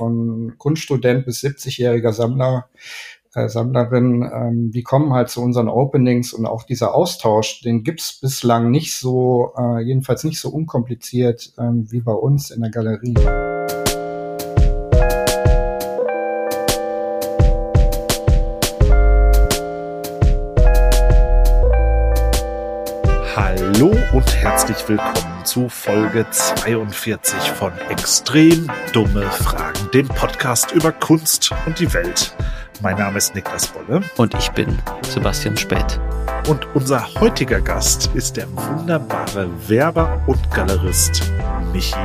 von Kunststudent bis 70-jähriger Sammler, äh, Sammlerin, ähm, die kommen halt zu unseren Openings und auch dieser Austausch, den gibt's bislang nicht so, äh, jedenfalls nicht so unkompliziert ähm, wie bei uns in der Galerie. Herzlich willkommen zu Folge 42 von Extrem dumme Fragen, dem Podcast über Kunst und die Welt. Mein Name ist Niklas Bolle. Und ich bin Sebastian Spät. Und unser heutiger Gast ist der wunderbare Werber und Galerist Michi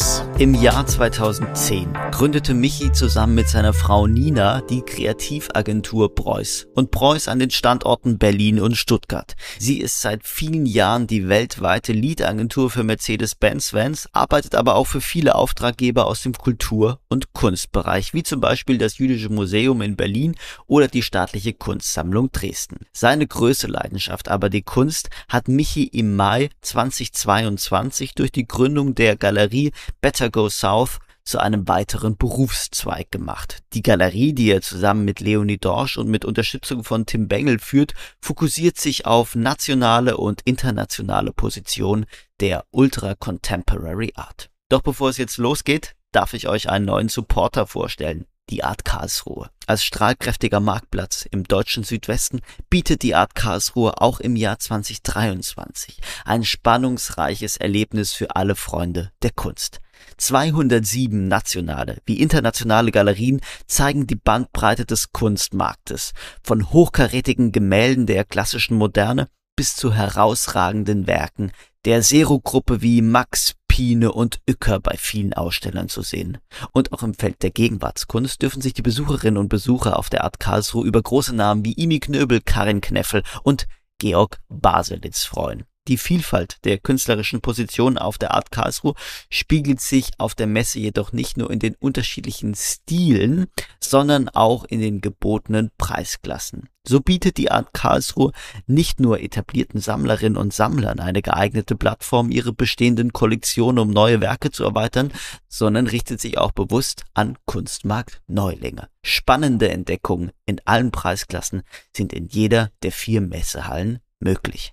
Preuß. Im Jahr 2010 gründete Michi zusammen mit seiner Frau Nina die Kreativagentur Preuß und Preuß an den Standorten Berlin und Stuttgart. Sie ist seit vielen Jahren die weltweite Lead-Agentur für Mercedes-Benz Vans, arbeitet aber auch für viele Auftraggeber aus dem Kultur- und Kunstbereich, wie zum Beispiel das Jüdische Museum in Berlin oder die staatliche Kunstsammlung Dresden. Seine größte Leidenschaft aber die Kunst hat Michi im Mai 2022 durch die Gründung der Galerie Better Go South zu einem weiteren Berufszweig gemacht. Die Galerie, die er zusammen mit Leonie Dorsch und mit Unterstützung von Tim Bengel führt, fokussiert sich auf nationale und internationale Positionen der Ultra Contemporary Art. Doch bevor es jetzt losgeht, darf ich euch einen neuen Supporter vorstellen die Art Karlsruhe. Als strahlkräftiger Marktplatz im deutschen Südwesten bietet die Art Karlsruhe auch im Jahr 2023 ein spannungsreiches Erlebnis für alle Freunde der Kunst. 207 nationale wie internationale Galerien zeigen die Bandbreite des Kunstmarktes, von hochkarätigen Gemälden der klassischen Moderne bis zu herausragenden Werken der Zero-Gruppe wie Max Pine und Uecker bei vielen Ausstellern zu sehen. Und auch im Feld der Gegenwartskunst dürfen sich die Besucherinnen und Besucher auf der Art Karlsruhe über große Namen wie Imi Knöbel, Karin Kneffel und Georg Baselitz freuen. Die Vielfalt der künstlerischen Positionen auf der Art Karlsruhe spiegelt sich auf der Messe jedoch nicht nur in den unterschiedlichen Stilen, sondern auch in den gebotenen Preisklassen. So bietet die Art Karlsruhe nicht nur etablierten Sammlerinnen und Sammlern eine geeignete Plattform, ihre bestehenden Kollektionen um neue Werke zu erweitern, sondern richtet sich auch bewusst an Kunstmarkt-Neulinge. Spannende Entdeckungen in allen Preisklassen sind in jeder der vier Messehallen möglich.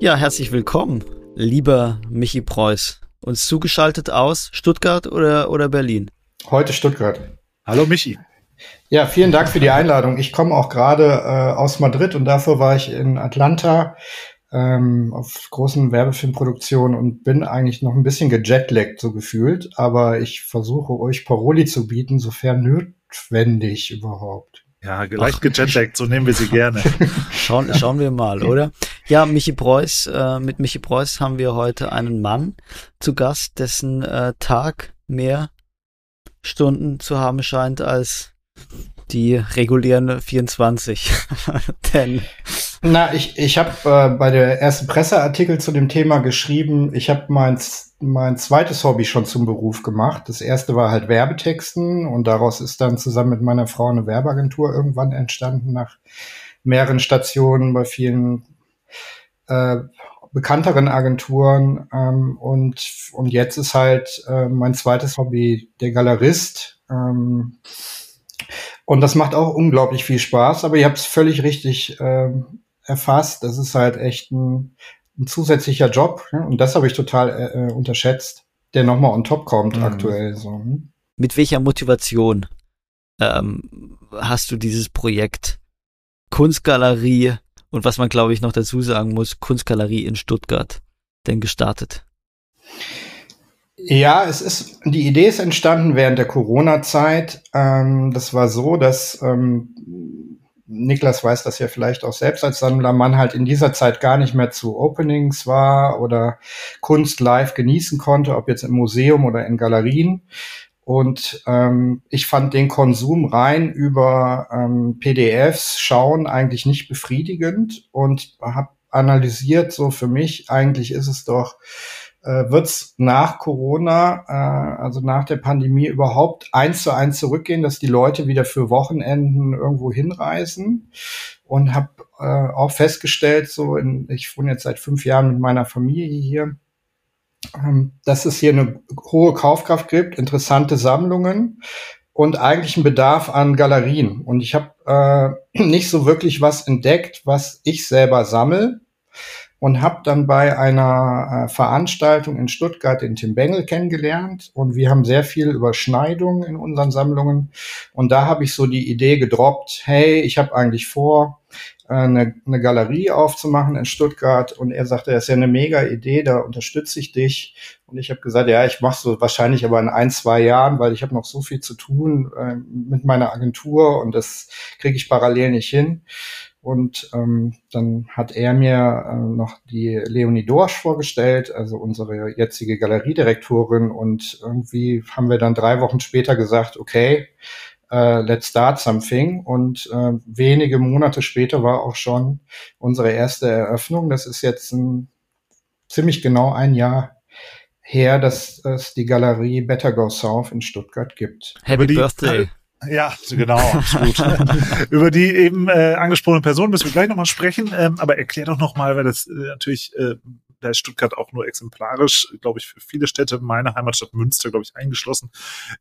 Ja, herzlich willkommen, lieber Michi Preuß. Uns zugeschaltet aus Stuttgart oder, oder Berlin? Heute Stuttgart. Hallo Michi. Ja, vielen Dank für die Einladung. Ich komme auch gerade äh, aus Madrid und dafür war ich in Atlanta ähm, auf großen Werbefilmproduktionen und bin eigentlich noch ein bisschen gejetlaggt, so gefühlt. Aber ich versuche euch Paroli zu bieten, sofern notwendig überhaupt. Ja, leicht gejetlaggt, so nehmen wir sie gerne. schauen, schauen wir mal, oder? Ja, Michi Preuß, äh, mit Michi Preuß haben wir heute einen Mann zu Gast, dessen äh, Tag mehr Stunden zu haben scheint als die regulären 24. Denn na, ich, ich habe äh, bei der ersten Presseartikel zu dem Thema geschrieben, ich habe mein, mein zweites Hobby schon zum Beruf gemacht. Das erste war halt Werbetexten und daraus ist dann zusammen mit meiner Frau eine Werbeagentur irgendwann entstanden nach mehreren Stationen bei vielen äh, bekannteren Agenturen ähm, und und jetzt ist halt äh, mein zweites Hobby der Galerist ähm, und das macht auch unglaublich viel Spaß aber ihr habt es völlig richtig ähm, erfasst. Das ist halt echt ein, ein zusätzlicher Job. Ne? Und das habe ich total äh, äh unterschätzt, der nochmal on top kommt mhm. aktuell. So. Hm? Mit welcher Motivation ähm, hast du dieses Projekt Kunstgalerie und was man, glaube ich, noch dazu sagen muss, Kunstgalerie in Stuttgart denn gestartet? Ja, es ist, die Idee ist entstanden während der Corona-Zeit. Ähm, das war so, dass ähm, Niklas weiß das ja vielleicht auch selbst als Sammler, man halt in dieser Zeit gar nicht mehr zu Openings war oder Kunst live genießen konnte, ob jetzt im Museum oder in Galerien. Und ähm, ich fand den Konsum rein über ähm, PDFs schauen eigentlich nicht befriedigend und habe analysiert, so für mich, eigentlich ist es doch äh, wird es nach Corona, äh, also nach der Pandemie, überhaupt eins zu eins zurückgehen, dass die Leute wieder für Wochenenden irgendwo hinreisen und habe äh, auch festgestellt, so in, ich wohne jetzt seit fünf Jahren mit meiner Familie hier, ähm, dass es hier eine hohe Kaufkraft gibt, interessante Sammlungen und eigentlich einen Bedarf an Galerien. Und ich habe äh, nicht so wirklich was entdeckt, was ich selber sammle und habe dann bei einer äh, Veranstaltung in Stuttgart den Tim Bengel kennengelernt und wir haben sehr viel Überschneidungen in unseren Sammlungen und da habe ich so die Idee gedroppt, hey, ich habe eigentlich vor, äh, eine, eine Galerie aufzumachen in Stuttgart und er sagte, das ist ja eine mega Idee, da unterstütze ich dich und ich habe gesagt, ja, ich mache so wahrscheinlich aber in ein, zwei Jahren, weil ich habe noch so viel zu tun äh, mit meiner Agentur und das kriege ich parallel nicht hin. Und ähm, dann hat er mir äh, noch die Leonie Dorsch vorgestellt, also unsere jetzige Galeriedirektorin. Und irgendwie haben wir dann drei Wochen später gesagt, okay, uh, let's start something. Und äh, wenige Monate später war auch schon unsere erste Eröffnung. Das ist jetzt ein, ziemlich genau ein Jahr her, dass es die Galerie Better Go South in Stuttgart gibt. Happy Birthday. Ja, genau, absolut. Über die eben äh, angesprochene Person müssen wir gleich nochmal sprechen, ähm, aber erklär doch nochmal, weil das äh, natürlich, äh, da ist Stuttgart auch nur exemplarisch, glaube ich, für viele Städte, meine Heimatstadt Münster, glaube ich, eingeschlossen.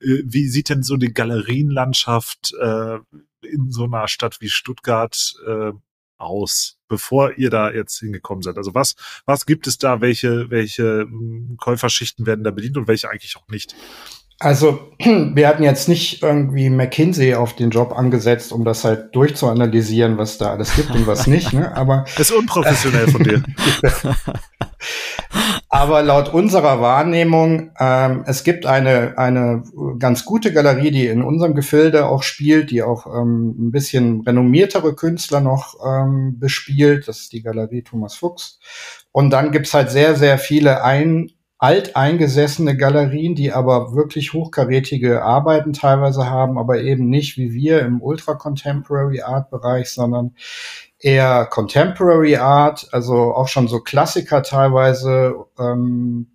Äh, wie sieht denn so die Galerienlandschaft äh, in so einer Stadt wie Stuttgart äh, aus, bevor ihr da jetzt hingekommen seid? Also was, was gibt es da? Welche, welche hm, Käuferschichten werden da bedient und welche eigentlich auch nicht? Also wir hatten jetzt nicht irgendwie McKinsey auf den Job angesetzt, um das halt durchzuanalysieren, was da alles gibt und was nicht. Ne? Aber das ist unprofessionell von dir. Aber laut unserer Wahrnehmung, ähm, es gibt eine, eine ganz gute Galerie, die in unserem Gefilde auch spielt, die auch ähm, ein bisschen renommiertere Künstler noch ähm, bespielt. Das ist die Galerie Thomas Fuchs. Und dann gibt's halt sehr, sehr viele ein alteingesessene Galerien, die aber wirklich hochkarätige Arbeiten teilweise haben, aber eben nicht wie wir im Ultra Contemporary Art Bereich, sondern eher Contemporary Art, also auch schon so Klassiker teilweise. Ähm,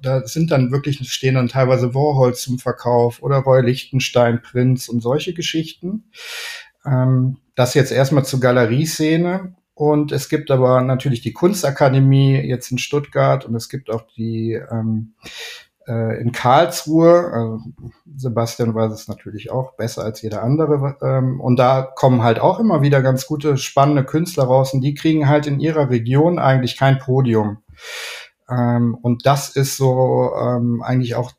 da sind dann wirklich, stehen dann teilweise Warhol zum Verkauf oder Roy Lichtenstein, Prinz und solche Geschichten. Ähm, das jetzt erstmal zur Galerieszene. Und es gibt aber natürlich die Kunstakademie jetzt in Stuttgart und es gibt auch die ähm, äh, in Karlsruhe. Äh, Sebastian weiß es natürlich auch besser als jeder andere. Ähm, und da kommen halt auch immer wieder ganz gute, spannende Künstler raus und die kriegen halt in ihrer Region eigentlich kein Podium. Ähm, und das ist so ähm, eigentlich auch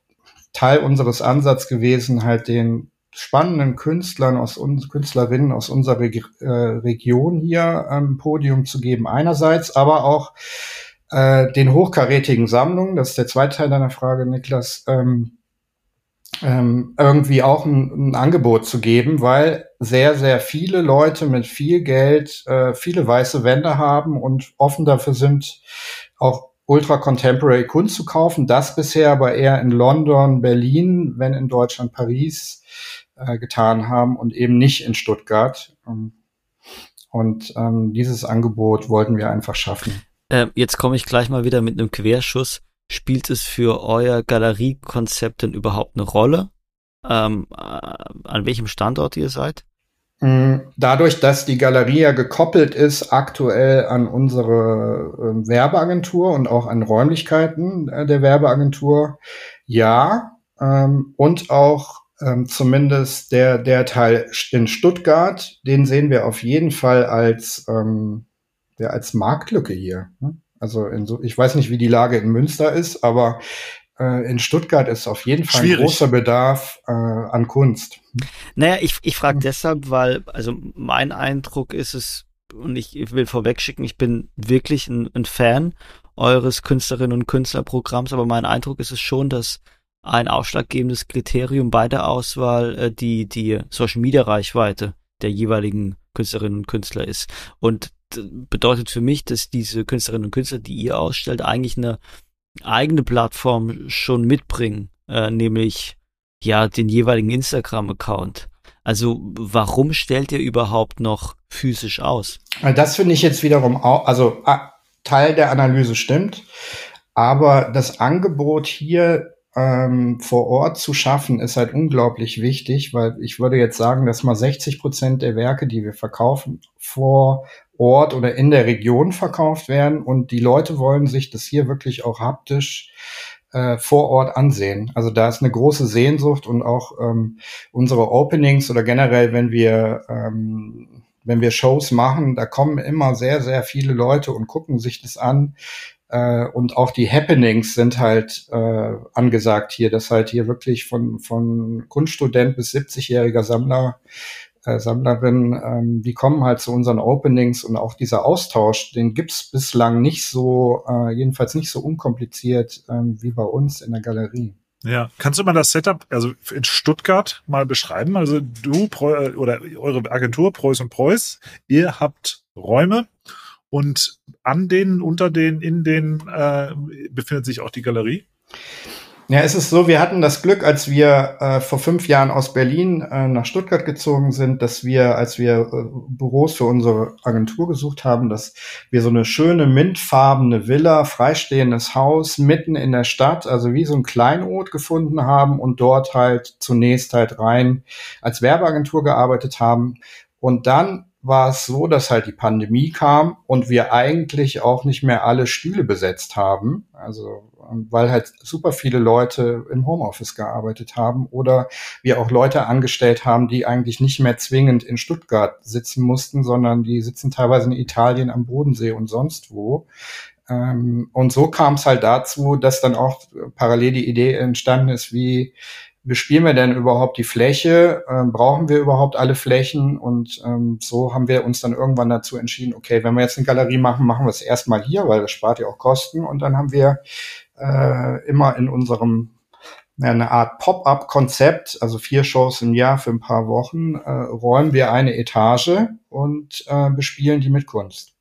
Teil unseres Ansatzes gewesen, halt den spannenden Künstlern aus uns Künstlerinnen aus unserer Reg äh, Region hier ähm, Podium zu geben einerseits, aber auch äh, den hochkarätigen Sammlungen, das ist der zweite Teil deiner Frage, Niklas, ähm, ähm, irgendwie auch ein, ein, Angebot zu geben, weil sehr, sehr viele Leute mit viel Geld äh, viele weiße Wände haben und offen dafür sind, auch Ultra Contemporary Kunst zu kaufen. Das bisher aber eher in London, Berlin, wenn in Deutschland Paris äh, getan haben und eben nicht in Stuttgart. Ähm, und ähm, dieses Angebot wollten wir einfach schaffen. Äh, jetzt komme ich gleich mal wieder mit einem Querschuss. Spielt es für euer Galeriekonzept denn überhaupt eine Rolle, ähm, äh, an welchem Standort ihr seid? Mm, dadurch, dass die Galerie ja gekoppelt ist aktuell an unsere äh, Werbeagentur und auch an Räumlichkeiten äh, der Werbeagentur, ja. Ähm, und auch ähm, zumindest der, der Teil in Stuttgart, den sehen wir auf jeden Fall als, ähm, ja, als Marktlücke hier. Ne? Also in so, ich weiß nicht, wie die Lage in Münster ist, aber äh, in Stuttgart ist auf jeden Fall Schwierig. ein großer Bedarf äh, an Kunst. Naja, ich, ich frage deshalb, weil, also mein Eindruck ist es, und ich, ich will vorwegschicken, ich bin wirklich ein, ein Fan eures Künstlerinnen und Künstlerprogramms, aber mein Eindruck ist es schon, dass ein ausschlaggebendes Kriterium bei der Auswahl äh, die, die Social Media Reichweite der jeweiligen Künstlerinnen und Künstler ist. Und bedeutet für mich, dass diese Künstlerinnen und Künstler, die ihr ausstellt, eigentlich eine eigene Plattform schon mitbringen, äh, nämlich ja den jeweiligen Instagram-Account. Also warum stellt ihr überhaupt noch physisch aus? Das finde ich jetzt wiederum auch, also Teil der Analyse stimmt. Aber das Angebot hier ähm, vor Ort zu schaffen, ist halt unglaublich wichtig, weil ich würde jetzt sagen, dass mal 60 Prozent der Werke, die wir verkaufen, vor Ort oder in der Region verkauft werden. Und die Leute wollen sich das hier wirklich auch haptisch äh, vor Ort ansehen. Also da ist eine große Sehnsucht und auch ähm, unsere Openings oder generell, wenn wir ähm, wenn wir Shows machen, da kommen immer sehr, sehr viele Leute und gucken sich das an. Äh, und auch die Happenings sind halt äh, angesagt hier, dass halt hier wirklich von, von Kunststudent bis 70-jähriger Sammler äh, Sammlerin, ähm, die kommen halt zu unseren Openings und auch dieser Austausch, den gibt's bislang nicht so, äh, jedenfalls nicht so unkompliziert ähm, wie bei uns in der Galerie. Ja, kannst du mal das Setup, also in Stuttgart mal beschreiben? Also du oder eure Agentur Preuß und Preuß, ihr habt Räume und an denen, unter denen, in denen äh, befindet sich auch die Galerie. Ja, es ist so, wir hatten das Glück, als wir äh, vor fünf Jahren aus Berlin äh, nach Stuttgart gezogen sind, dass wir, als wir äh, Büros für unsere Agentur gesucht haben, dass wir so eine schöne mintfarbene Villa, freistehendes Haus mitten in der Stadt, also wie so ein Kleinod gefunden haben und dort halt zunächst halt rein als Werbeagentur gearbeitet haben. Und dann war es so, dass halt die Pandemie kam und wir eigentlich auch nicht mehr alle Stühle besetzt haben. Also weil halt super viele Leute im Homeoffice gearbeitet haben oder wir auch Leute angestellt haben, die eigentlich nicht mehr zwingend in Stuttgart sitzen mussten, sondern die sitzen teilweise in Italien am Bodensee und sonst wo. Ähm, und so kam es halt dazu, dass dann auch parallel die Idee entstanden ist, wie bespielen wir denn überhaupt die Fläche? Ähm, brauchen wir überhaupt alle Flächen? Und ähm, so haben wir uns dann irgendwann dazu entschieden, okay, wenn wir jetzt eine Galerie machen, machen wir es erstmal hier, weil das spart ja auch Kosten. Und dann haben wir äh, immer in unserem eine Art Pop-up-Konzept, also vier Shows im Jahr für ein paar Wochen, äh, räumen wir eine Etage und äh, bespielen die mit Kunst.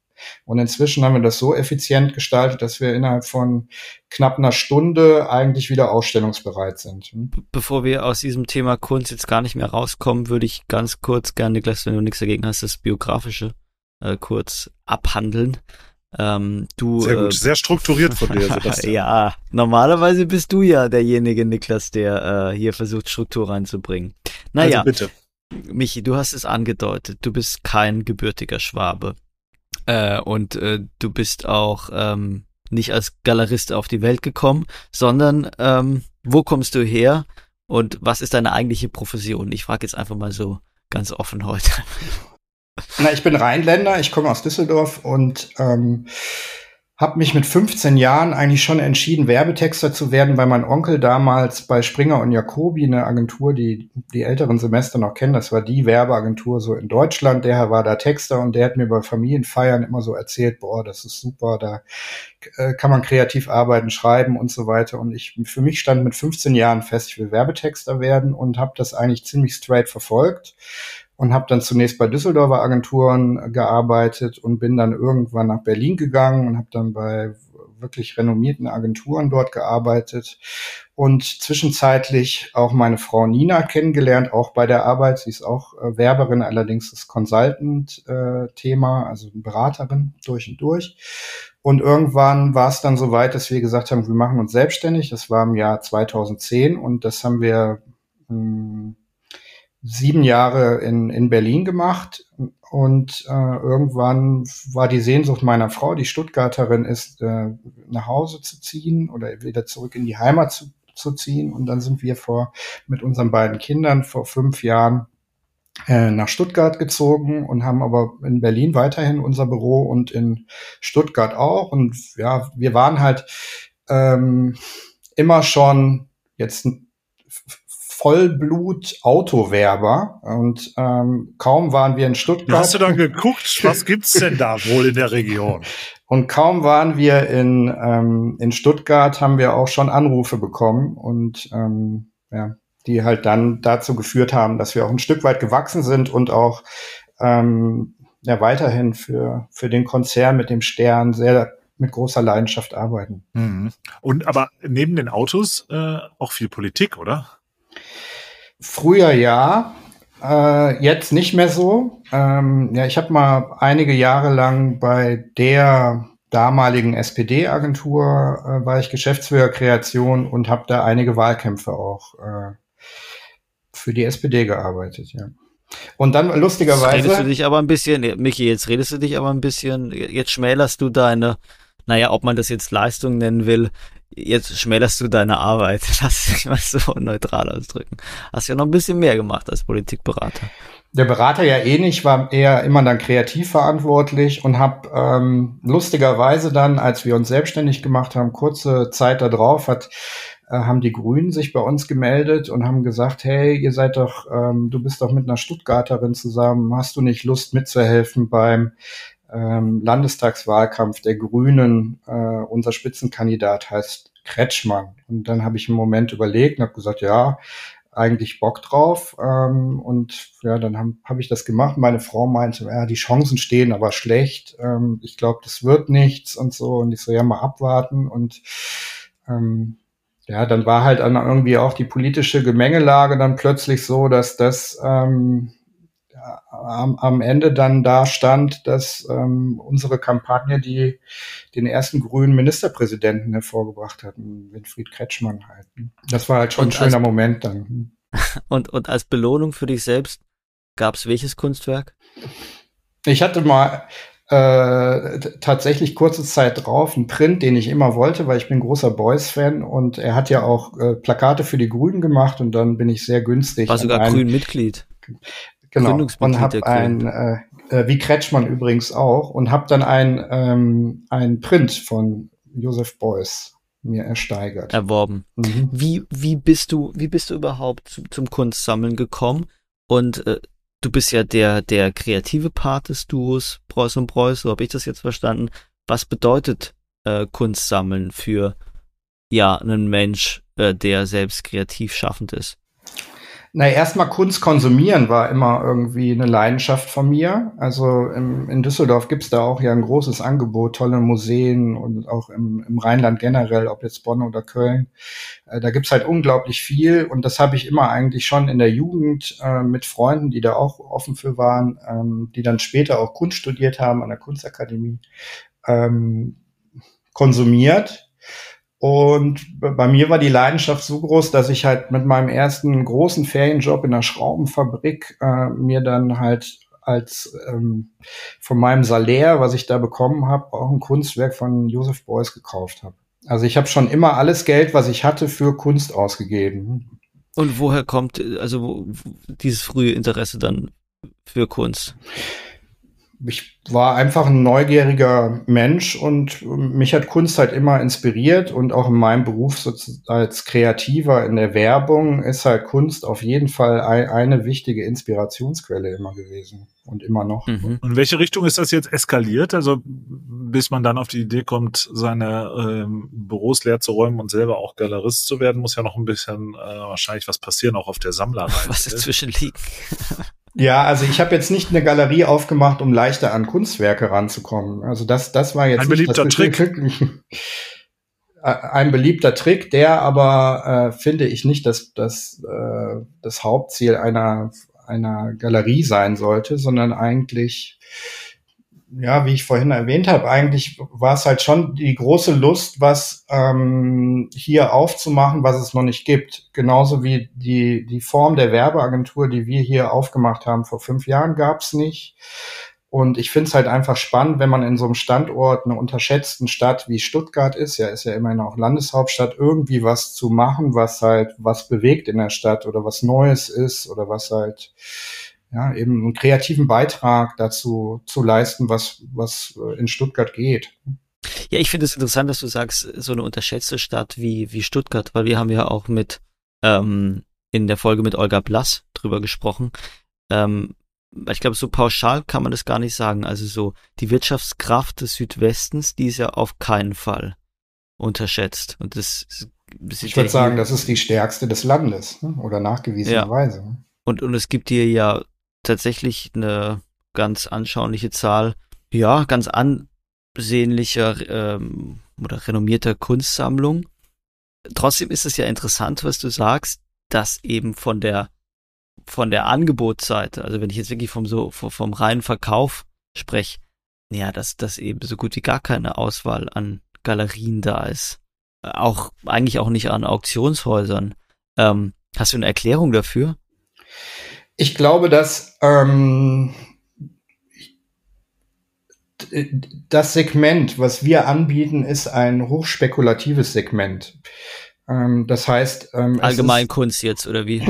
Und inzwischen haben wir das so effizient gestaltet, dass wir innerhalb von knapp einer Stunde eigentlich wieder ausstellungsbereit sind. Hm? Bevor wir aus diesem Thema Kunst jetzt gar nicht mehr rauskommen, würde ich ganz kurz gerne, Niklas, wenn du nichts dagegen hast, das Biografische äh, kurz abhandeln. Ähm, du, sehr gut, äh, sehr strukturiert von dir, Sebastian. ja, normalerweise bist du ja derjenige, Niklas, der äh, hier versucht, Struktur reinzubringen. Naja, also bitte. Michi, du hast es angedeutet, du bist kein gebürtiger Schwabe. Äh, und äh, du bist auch ähm, nicht als Galerist auf die Welt gekommen, sondern ähm, wo kommst du her und was ist deine eigentliche Profession? Ich frage jetzt einfach mal so ganz offen heute. Na, ich bin Rheinländer, ich komme aus Düsseldorf und ähm, habe mich mit 15 Jahren eigentlich schon entschieden, Werbetexter zu werden, weil mein Onkel damals bei Springer und Jacobi, eine Agentur, die die älteren Semester noch kennen, das war die Werbeagentur so in Deutschland, der war da Texter und der hat mir bei Familienfeiern immer so erzählt, boah, das ist super, da äh, kann man kreativ arbeiten, schreiben und so weiter. Und ich für mich stand mit 15 Jahren fest, ich will Werbetexter werden und habe das eigentlich ziemlich straight verfolgt und habe dann zunächst bei Düsseldorfer Agenturen gearbeitet und bin dann irgendwann nach Berlin gegangen und habe dann bei wirklich renommierten Agenturen dort gearbeitet und zwischenzeitlich auch meine Frau Nina kennengelernt, auch bei der Arbeit. Sie ist auch äh, Werberin, allerdings das Consultant-Thema, äh, also Beraterin durch und durch. Und irgendwann war es dann so weit, dass wir gesagt haben, wir machen uns selbstständig. Das war im Jahr 2010 und das haben wir mh, hm, sieben Jahre in, in Berlin gemacht und äh, irgendwann war die Sehnsucht meiner Frau, die Stuttgarterin ist, äh, nach Hause zu ziehen oder wieder zurück in die Heimat zu, zu ziehen. Und dann sind wir vor mit unseren beiden Kindern vor fünf Jahren äh, nach Stuttgart gezogen und haben aber in Berlin weiterhin unser Büro und in Stuttgart auch. Und ja, wir waren halt ähm, immer schon jetzt Vollblut-Autowerber und ähm, kaum waren wir in Stuttgart. Hast du dann geguckt, was gibt's denn da wohl in der Region? Und kaum waren wir in, ähm, in Stuttgart, haben wir auch schon Anrufe bekommen und ähm, ja, die halt dann dazu geführt haben, dass wir auch ein Stück weit gewachsen sind und auch ähm, ja, weiterhin für, für den Konzern mit dem Stern sehr mit großer Leidenschaft arbeiten. Mhm. Und aber neben den Autos äh, auch viel Politik, oder? Früher ja, äh, jetzt nicht mehr so. Ähm, ja, ich habe mal einige Jahre lang bei der damaligen SPD-Agentur äh, war ich Geschäftsführer Kreation und habe da einige Wahlkämpfe auch äh, für die SPD gearbeitet, ja. Und dann lustigerweise. Jetzt redest du dich aber ein bisschen, Michi, jetzt redest du dich aber ein bisschen, jetzt schmälerst du deine, naja, ob man das jetzt Leistung nennen will, jetzt schmälerst du deine Arbeit. Lass dich mal so neutral ausdrücken. Hast ja noch ein bisschen mehr gemacht als Politikberater. Der Berater ja eh nicht, war eher immer dann kreativ verantwortlich und habe ähm, lustigerweise dann, als wir uns selbstständig gemacht haben, kurze Zeit darauf hat äh, haben die Grünen sich bei uns gemeldet und haben gesagt, hey, ihr seid doch, ähm, du bist doch mit einer Stuttgarterin zusammen, hast du nicht Lust mitzuhelfen beim Landestagswahlkampf der Grünen? Äh, unser Spitzenkandidat heißt Kretschmann. Und dann habe ich einen Moment überlegt und habe gesagt, ja, eigentlich Bock drauf. Ähm, und ja, dann habe hab ich das gemacht. Meine Frau meinte, ja, die Chancen stehen aber schlecht. Ähm, ich glaube, das wird nichts und so. Und ich so, ja, mal abwarten. Und ähm, ja, dann war halt dann irgendwie auch die politische Gemengelage dann plötzlich so, dass das ähm, am, am Ende dann da stand, dass ähm, unsere Kampagne die den ersten grünen Ministerpräsidenten hervorgebracht hat, Winfried Kretschmann halt. Das war halt schon und ein schöner als, Moment dann. Und, und als Belohnung für dich selbst gab es welches Kunstwerk? Ich hatte mal äh, tatsächlich kurze Zeit drauf, ein Print, den ich immer wollte, weil ich bin großer Boys-Fan und er hat ja auch äh, Plakate für die Grünen gemacht und dann bin ich sehr günstig. War sogar Grün-Mitglied. Genau. Und habe ein, äh, äh, wie Kretschmann übrigens auch, und habe dann ein, ähm, ein Print von Joseph Beuys mir ersteigert. Erworben. Mhm. Wie, wie bist du, wie bist du überhaupt zu, zum Kunstsammeln gekommen? Und äh, du bist ja der, der kreative Part des Duos Preuß und Preuß, so habe ich das jetzt verstanden. Was bedeutet äh, Kunst sammeln für ja einen Mensch, äh, der selbst kreativ schaffend ist? Na, erstmal Kunst konsumieren war immer irgendwie eine Leidenschaft von mir. Also im, in Düsseldorf gibt's da auch ja ein großes Angebot, tolle Museen und auch im, im Rheinland generell, ob jetzt Bonn oder Köln. Äh, da gibt's halt unglaublich viel und das habe ich immer eigentlich schon in der Jugend äh, mit Freunden, die da auch offen für waren, ähm, die dann später auch Kunst studiert haben an der Kunstakademie, ähm, konsumiert und bei mir war die Leidenschaft so groß, dass ich halt mit meinem ersten großen Ferienjob in der Schraubenfabrik äh, mir dann halt als ähm, von meinem Salär, was ich da bekommen habe, auch ein Kunstwerk von Joseph Beuys gekauft habe. Also ich habe schon immer alles Geld, was ich hatte, für Kunst ausgegeben. Und woher kommt also wo, dieses frühe Interesse dann für Kunst? Ich war einfach ein neugieriger Mensch und mich hat Kunst halt immer inspiriert und auch in meinem Beruf als Kreativer in der Werbung ist halt Kunst auf jeden Fall ein, eine wichtige Inspirationsquelle immer gewesen und immer noch. Mhm. Und in welche Richtung ist das jetzt eskaliert? Also bis man dann auf die Idee kommt, seine ähm, Büros leer zu räumen und selber auch Galerist zu werden, muss ja noch ein bisschen äh, wahrscheinlich was passieren, auch auf der Sammlerreise. Was dazwischen liegt. Ja, also ich habe jetzt nicht eine Galerie aufgemacht, um leichter an Kunstwerke ranzukommen. Also das, das war jetzt ein beliebter Trick. ein beliebter Trick, der aber äh, finde ich nicht, dass das äh, das Hauptziel einer einer Galerie sein sollte, sondern eigentlich ja, wie ich vorhin erwähnt habe, eigentlich war es halt schon die große Lust, was ähm, hier aufzumachen, was es noch nicht gibt. Genauso wie die, die Form der Werbeagentur, die wir hier aufgemacht haben vor fünf Jahren, gab es nicht. Und ich finde es halt einfach spannend, wenn man in so einem Standort, einer unterschätzten Stadt wie Stuttgart ist, ja, ist ja immerhin auch Landeshauptstadt, irgendwie was zu machen, was halt was bewegt in der Stadt oder was Neues ist oder was halt ja, eben einen kreativen Beitrag dazu zu leisten, was, was äh, in Stuttgart geht. Ja, ich finde es interessant, dass du sagst, so eine unterschätzte Stadt wie, wie Stuttgart, weil wir haben ja auch mit ähm, in der Folge mit Olga Blass drüber gesprochen. Ähm, ich glaube, so pauschal kann man das gar nicht sagen. Also so die Wirtschaftskraft des Südwestens, die ist ja auf keinen Fall unterschätzt. Und das, das ich würde sagen, das ist die stärkste des Landes, ne? oder nachgewiesenerweise. Ja. Und, und es gibt hier ja tatsächlich eine ganz anschauliche Zahl, ja, ganz ansehnlicher ähm, oder renommierter Kunstsammlung. Trotzdem ist es ja interessant, was du sagst, dass eben von der von der Angebotsseite, also wenn ich jetzt wirklich vom so vom reinen Verkauf spreche, ja, dass, dass eben so gut wie gar keine Auswahl an Galerien da ist. Auch, eigentlich auch nicht an Auktionshäusern. Ähm, hast du eine Erklärung dafür? Ich glaube, dass ähm, das Segment, was wir anbieten, ist ein hochspekulatives Segment. Ähm, das heißt, ähm, Allgemeinkunst jetzt oder wie?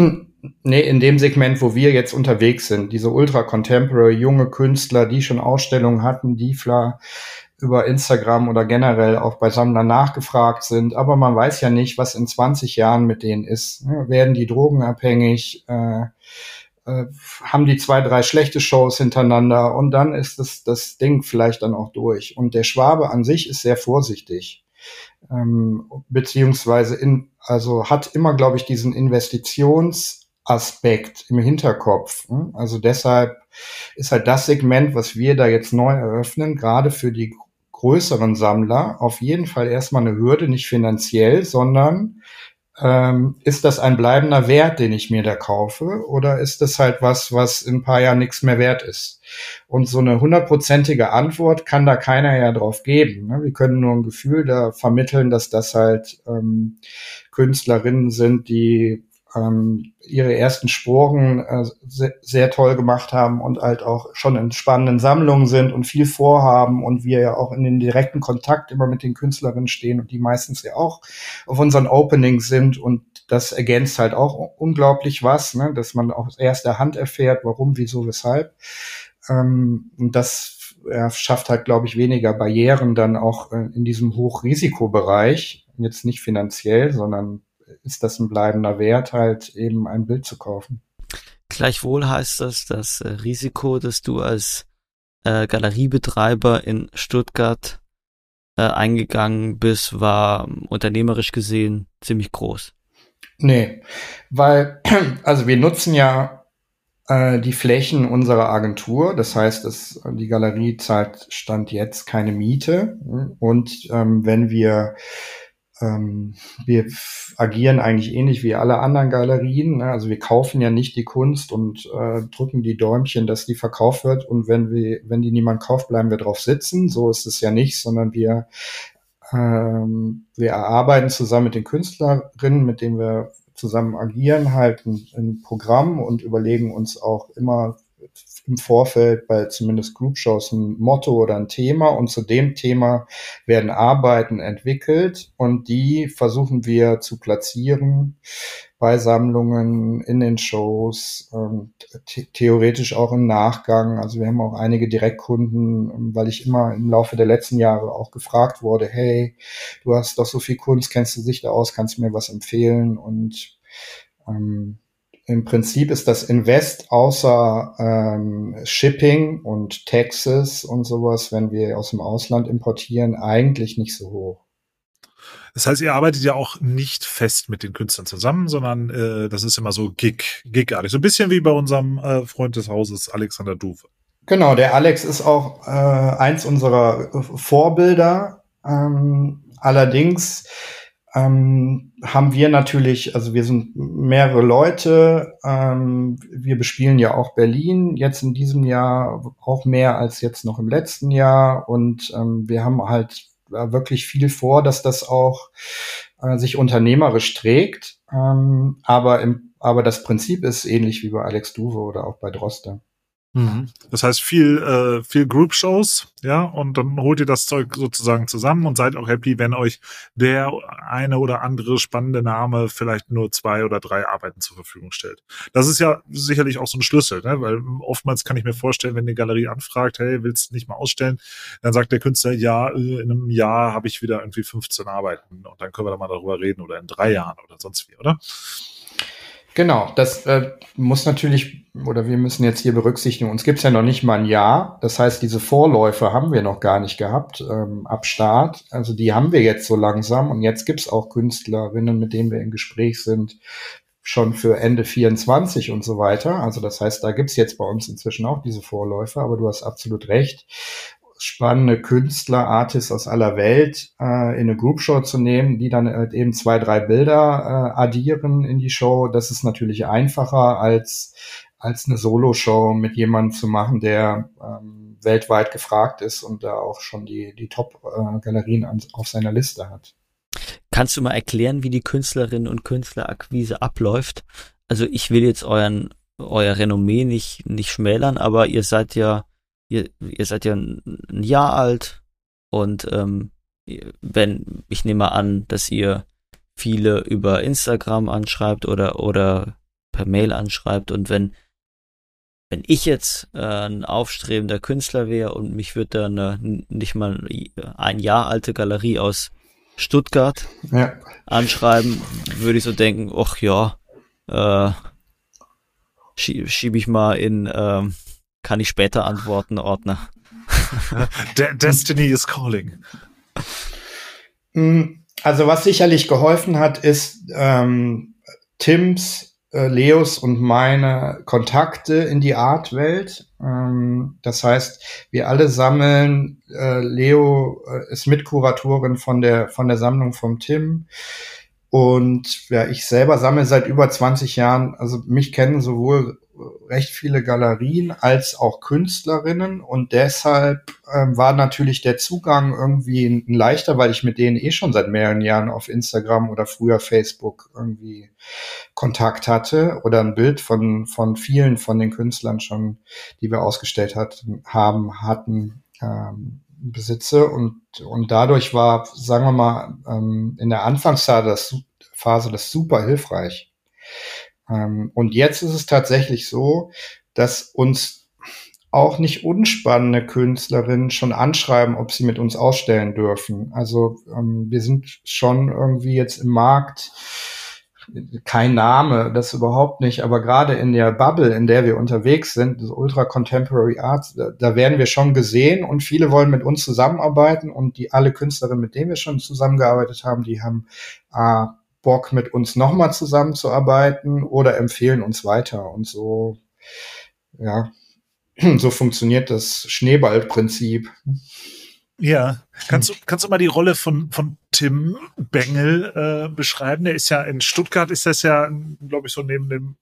Nee, in dem Segment, wo wir jetzt unterwegs sind, diese ultra contemporary junge Künstler, die schon Ausstellungen hatten, die vielleicht über Instagram oder generell auch bei Sammlern nachgefragt sind, aber man weiß ja nicht, was in 20 Jahren mit denen ist. Werden die drogenabhängig? Äh, äh, haben die zwei, drei schlechte Shows hintereinander und dann ist das, das Ding vielleicht dann auch durch. Und der Schwabe an sich ist sehr vorsichtig, ähm, beziehungsweise in, also hat immer, glaube ich, diesen Investitionsaspekt im Hinterkopf. Ne? Also deshalb ist halt das Segment, was wir da jetzt neu eröffnen, gerade für die größeren Sammler, auf jeden Fall erstmal eine Hürde, nicht finanziell, sondern ähm, ist das ein bleibender Wert, den ich mir da kaufe, oder ist das halt was, was in ein paar Jahren nichts mehr wert ist? Und so eine hundertprozentige Antwort kann da keiner ja drauf geben. Ne? Wir können nur ein Gefühl da vermitteln, dass das halt ähm, Künstlerinnen sind, die ähm, ihre ersten Sporen äh, sehr, sehr, toll gemacht haben und halt auch schon in spannenden Sammlungen sind und viel vorhaben und wir ja auch in den direkten Kontakt immer mit den Künstlerinnen stehen und die meistens ja auch auf unseren Openings sind und das ergänzt halt auch unglaublich was, ne? dass man auch aus erster Hand erfährt, warum, wieso, weshalb. Ähm, und das ja, schafft halt, glaube ich, weniger Barrieren dann auch äh, in diesem Hochrisikobereich, jetzt nicht finanziell, sondern ist das ein bleibender Wert, halt eben ein Bild zu kaufen. Gleichwohl heißt das, das äh, Risiko, dass du als äh, Galeriebetreiber in Stuttgart äh, eingegangen bist, war unternehmerisch gesehen ziemlich groß. Nee, weil, also wir nutzen ja äh, die Flächen unserer Agentur. Das heißt, dass die Galerie zahlt Stand jetzt keine Miete. Und ähm, wenn wir ähm, wir agieren eigentlich ähnlich wie alle anderen Galerien. Ne? Also wir kaufen ja nicht die Kunst und äh, drücken die Däumchen, dass die verkauft wird. Und wenn wir, wenn die niemand kauft, bleiben wir drauf sitzen. So ist es ja nicht, sondern wir ähm, wir erarbeiten zusammen mit den Künstlerinnen, mit denen wir zusammen agieren, halt ein, ein Programm und überlegen uns auch immer im Vorfeld bei zumindest Group-Shows ein Motto oder ein Thema und zu dem Thema werden Arbeiten entwickelt und die versuchen wir zu platzieren bei Sammlungen, in den Shows, theoretisch auch im Nachgang. Also wir haben auch einige Direktkunden, weil ich immer im Laufe der letzten Jahre auch gefragt wurde, hey, du hast doch so viel Kunst, kennst du dich da aus, kannst du mir was empfehlen? Und ähm, im Prinzip ist das Invest außer ähm, Shipping und Taxes und sowas, wenn wir aus dem Ausland importieren, eigentlich nicht so hoch. Das heißt, ihr arbeitet ja auch nicht fest mit den Künstlern zusammen, sondern äh, das ist immer so Gig, gigartig. So ein bisschen wie bei unserem äh, Freund des Hauses, Alexander Duve. Genau, der Alex ist auch äh, eins unserer Vorbilder. Ähm, allerdings ähm, haben wir natürlich, also wir sind mehrere Leute, ähm, wir bespielen ja auch Berlin jetzt in diesem Jahr auch mehr als jetzt noch im letzten Jahr. Und ähm, wir haben halt wirklich viel vor, dass das auch äh, sich unternehmerisch trägt, ähm, aber im, aber das Prinzip ist ähnlich wie bei Alex Duve oder auch bei Droste. Mhm. Das heißt viel, äh, viel Group-Shows, ja, und dann holt ihr das Zeug sozusagen zusammen und seid auch happy, wenn euch der eine oder andere spannende Name vielleicht nur zwei oder drei Arbeiten zur Verfügung stellt. Das ist ja sicherlich auch so ein Schlüssel, ne? weil oftmals kann ich mir vorstellen, wenn die Galerie anfragt, hey, willst du nicht mal ausstellen, dann sagt der Künstler, ja, äh, in einem Jahr habe ich wieder irgendwie 15 Arbeiten und dann können wir da mal darüber reden oder in drei Jahren oder sonst wie, oder? Genau, das äh, muss natürlich, oder wir müssen jetzt hier berücksichtigen, uns gibt's ja noch nicht mal ein Jahr. Das heißt, diese Vorläufe haben wir noch gar nicht gehabt ähm, ab Start. Also die haben wir jetzt so langsam und jetzt gibt's auch Künstlerinnen, mit denen wir im Gespräch sind, schon für Ende 24 und so weiter. Also das heißt, da gibt's jetzt bei uns inzwischen auch diese Vorläufe, aber du hast absolut recht spannende Künstler, Artists aus aller Welt äh, in eine Group-Show zu nehmen, die dann halt eben zwei, drei Bilder äh, addieren in die Show. Das ist natürlich einfacher als als eine Solo-Show mit jemandem zu machen, der ähm, weltweit gefragt ist und da auch schon die, die Top-Galerien äh, auf seiner Liste hat. Kannst du mal erklären, wie die Künstlerinnen und Künstlerakquise abläuft? Also ich will jetzt euren, euer Renommee nicht, nicht schmälern, aber ihr seid ja, ihr, ihr seid ja ein Jahr alt und ähm, wenn, ich nehme an, dass ihr viele über Instagram anschreibt oder, oder per Mail anschreibt und wenn, wenn ich jetzt äh, ein aufstrebender Künstler wäre und mich würde da eine, nicht mal ein Jahr alte Galerie aus Stuttgart ja. anschreiben, würde ich so denken, ach ja, äh, schiebe schieb ich mal in, äh, kann ich später antworten, Ordner. Destiny is calling. Hm, also was sicherlich geholfen hat, ist ähm, Tims, äh, Leos und meine Kontakte in die Artwelt. Ähm, das heißt, wir alle sammeln. Äh, Leo äh, ist Mitkuratorin von der von der Sammlung vom Tim. Und ja, ich selber sammle seit über 20 Jahren, also mich kennen sowohl recht viele Galerien als auch Künstlerinnen. Und deshalb ähm, war natürlich der Zugang irgendwie ein, ein leichter, weil ich mit denen eh schon seit mehreren Jahren auf Instagram oder früher Facebook irgendwie Kontakt hatte oder ein Bild von, von vielen von den Künstlern schon, die wir ausgestellt hatten, haben, hatten, ähm, besitze. Und, und dadurch war, sagen wir mal, ähm, in der Anfangsphase das, Phase das super hilfreich und jetzt ist es tatsächlich so, dass uns auch nicht unspannende Künstlerinnen schon anschreiben, ob sie mit uns ausstellen dürfen. Also ähm, wir sind schon irgendwie jetzt im Markt kein Name, das überhaupt nicht, aber gerade in der Bubble, in der wir unterwegs sind, das Ultra Contemporary Arts, da, da, werden wir schon gesehen und viele wollen mit uns zusammenarbeiten und die alle Künstlerinnen, mit denen wir schon zusammengearbeitet haben, die haben äh, Bock, mit uns nochmal zusammenzuarbeiten oder empfehlen uns weiter. Und so, ja, so funktioniert das Schneeballprinzip. Ja, kannst du, kannst du mal die Rolle von, von Tim Bengel äh, beschreiben? Der ist ja in Stuttgart, ist das ja, glaube ich, so neben dem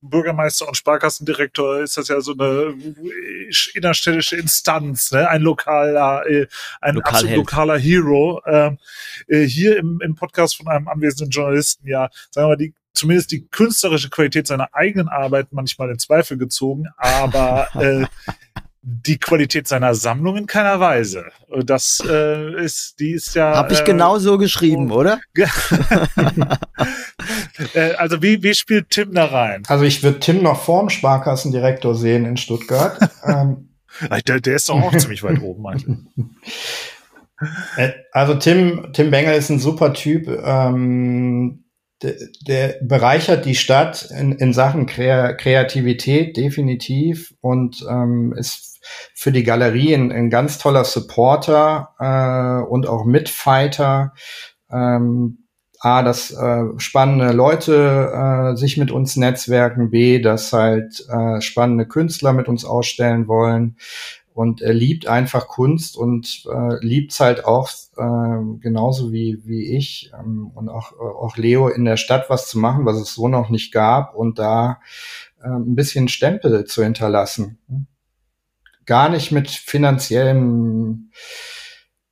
Bürgermeister und Sparkassendirektor ist das ja so eine innerstädtische Instanz, ne? ein lokaler, äh, ein Lokal absolut lokaler Hero. Ähm, äh, hier im, im Podcast von einem anwesenden Journalisten, ja, sagen wir mal, die zumindest die künstlerische Qualität seiner eigenen Arbeit manchmal in Zweifel gezogen, aber äh, die Qualität seiner Sammlung in keiner Weise. Das äh, ist, die ist ja. Hab ich äh, genau so geschrieben, oh, oder? äh, also wie, wie spielt Tim da rein? Also ich würde Tim noch vorm Sparkassendirektor sehen in Stuttgart. ähm, der, der ist doch auch ziemlich weit oben eigentlich. Äh, also Tim, Tim Bengel ist ein super Typ. Ähm, der, der bereichert die Stadt in, in Sachen Kreativität definitiv und ähm, ist für die Galerie ein, ein ganz toller Supporter äh, und auch Mitfighter. Ähm, A, dass äh, spannende Leute äh, sich mit uns netzwerken, B, dass halt äh, spannende Künstler mit uns ausstellen wollen. Und er liebt einfach Kunst und äh, liebt halt auch äh, genauso wie, wie ich ähm, und auch, auch Leo in der Stadt was zu machen, was es so noch nicht gab und da äh, ein bisschen Stempel zu hinterlassen gar nicht mit finanziellem,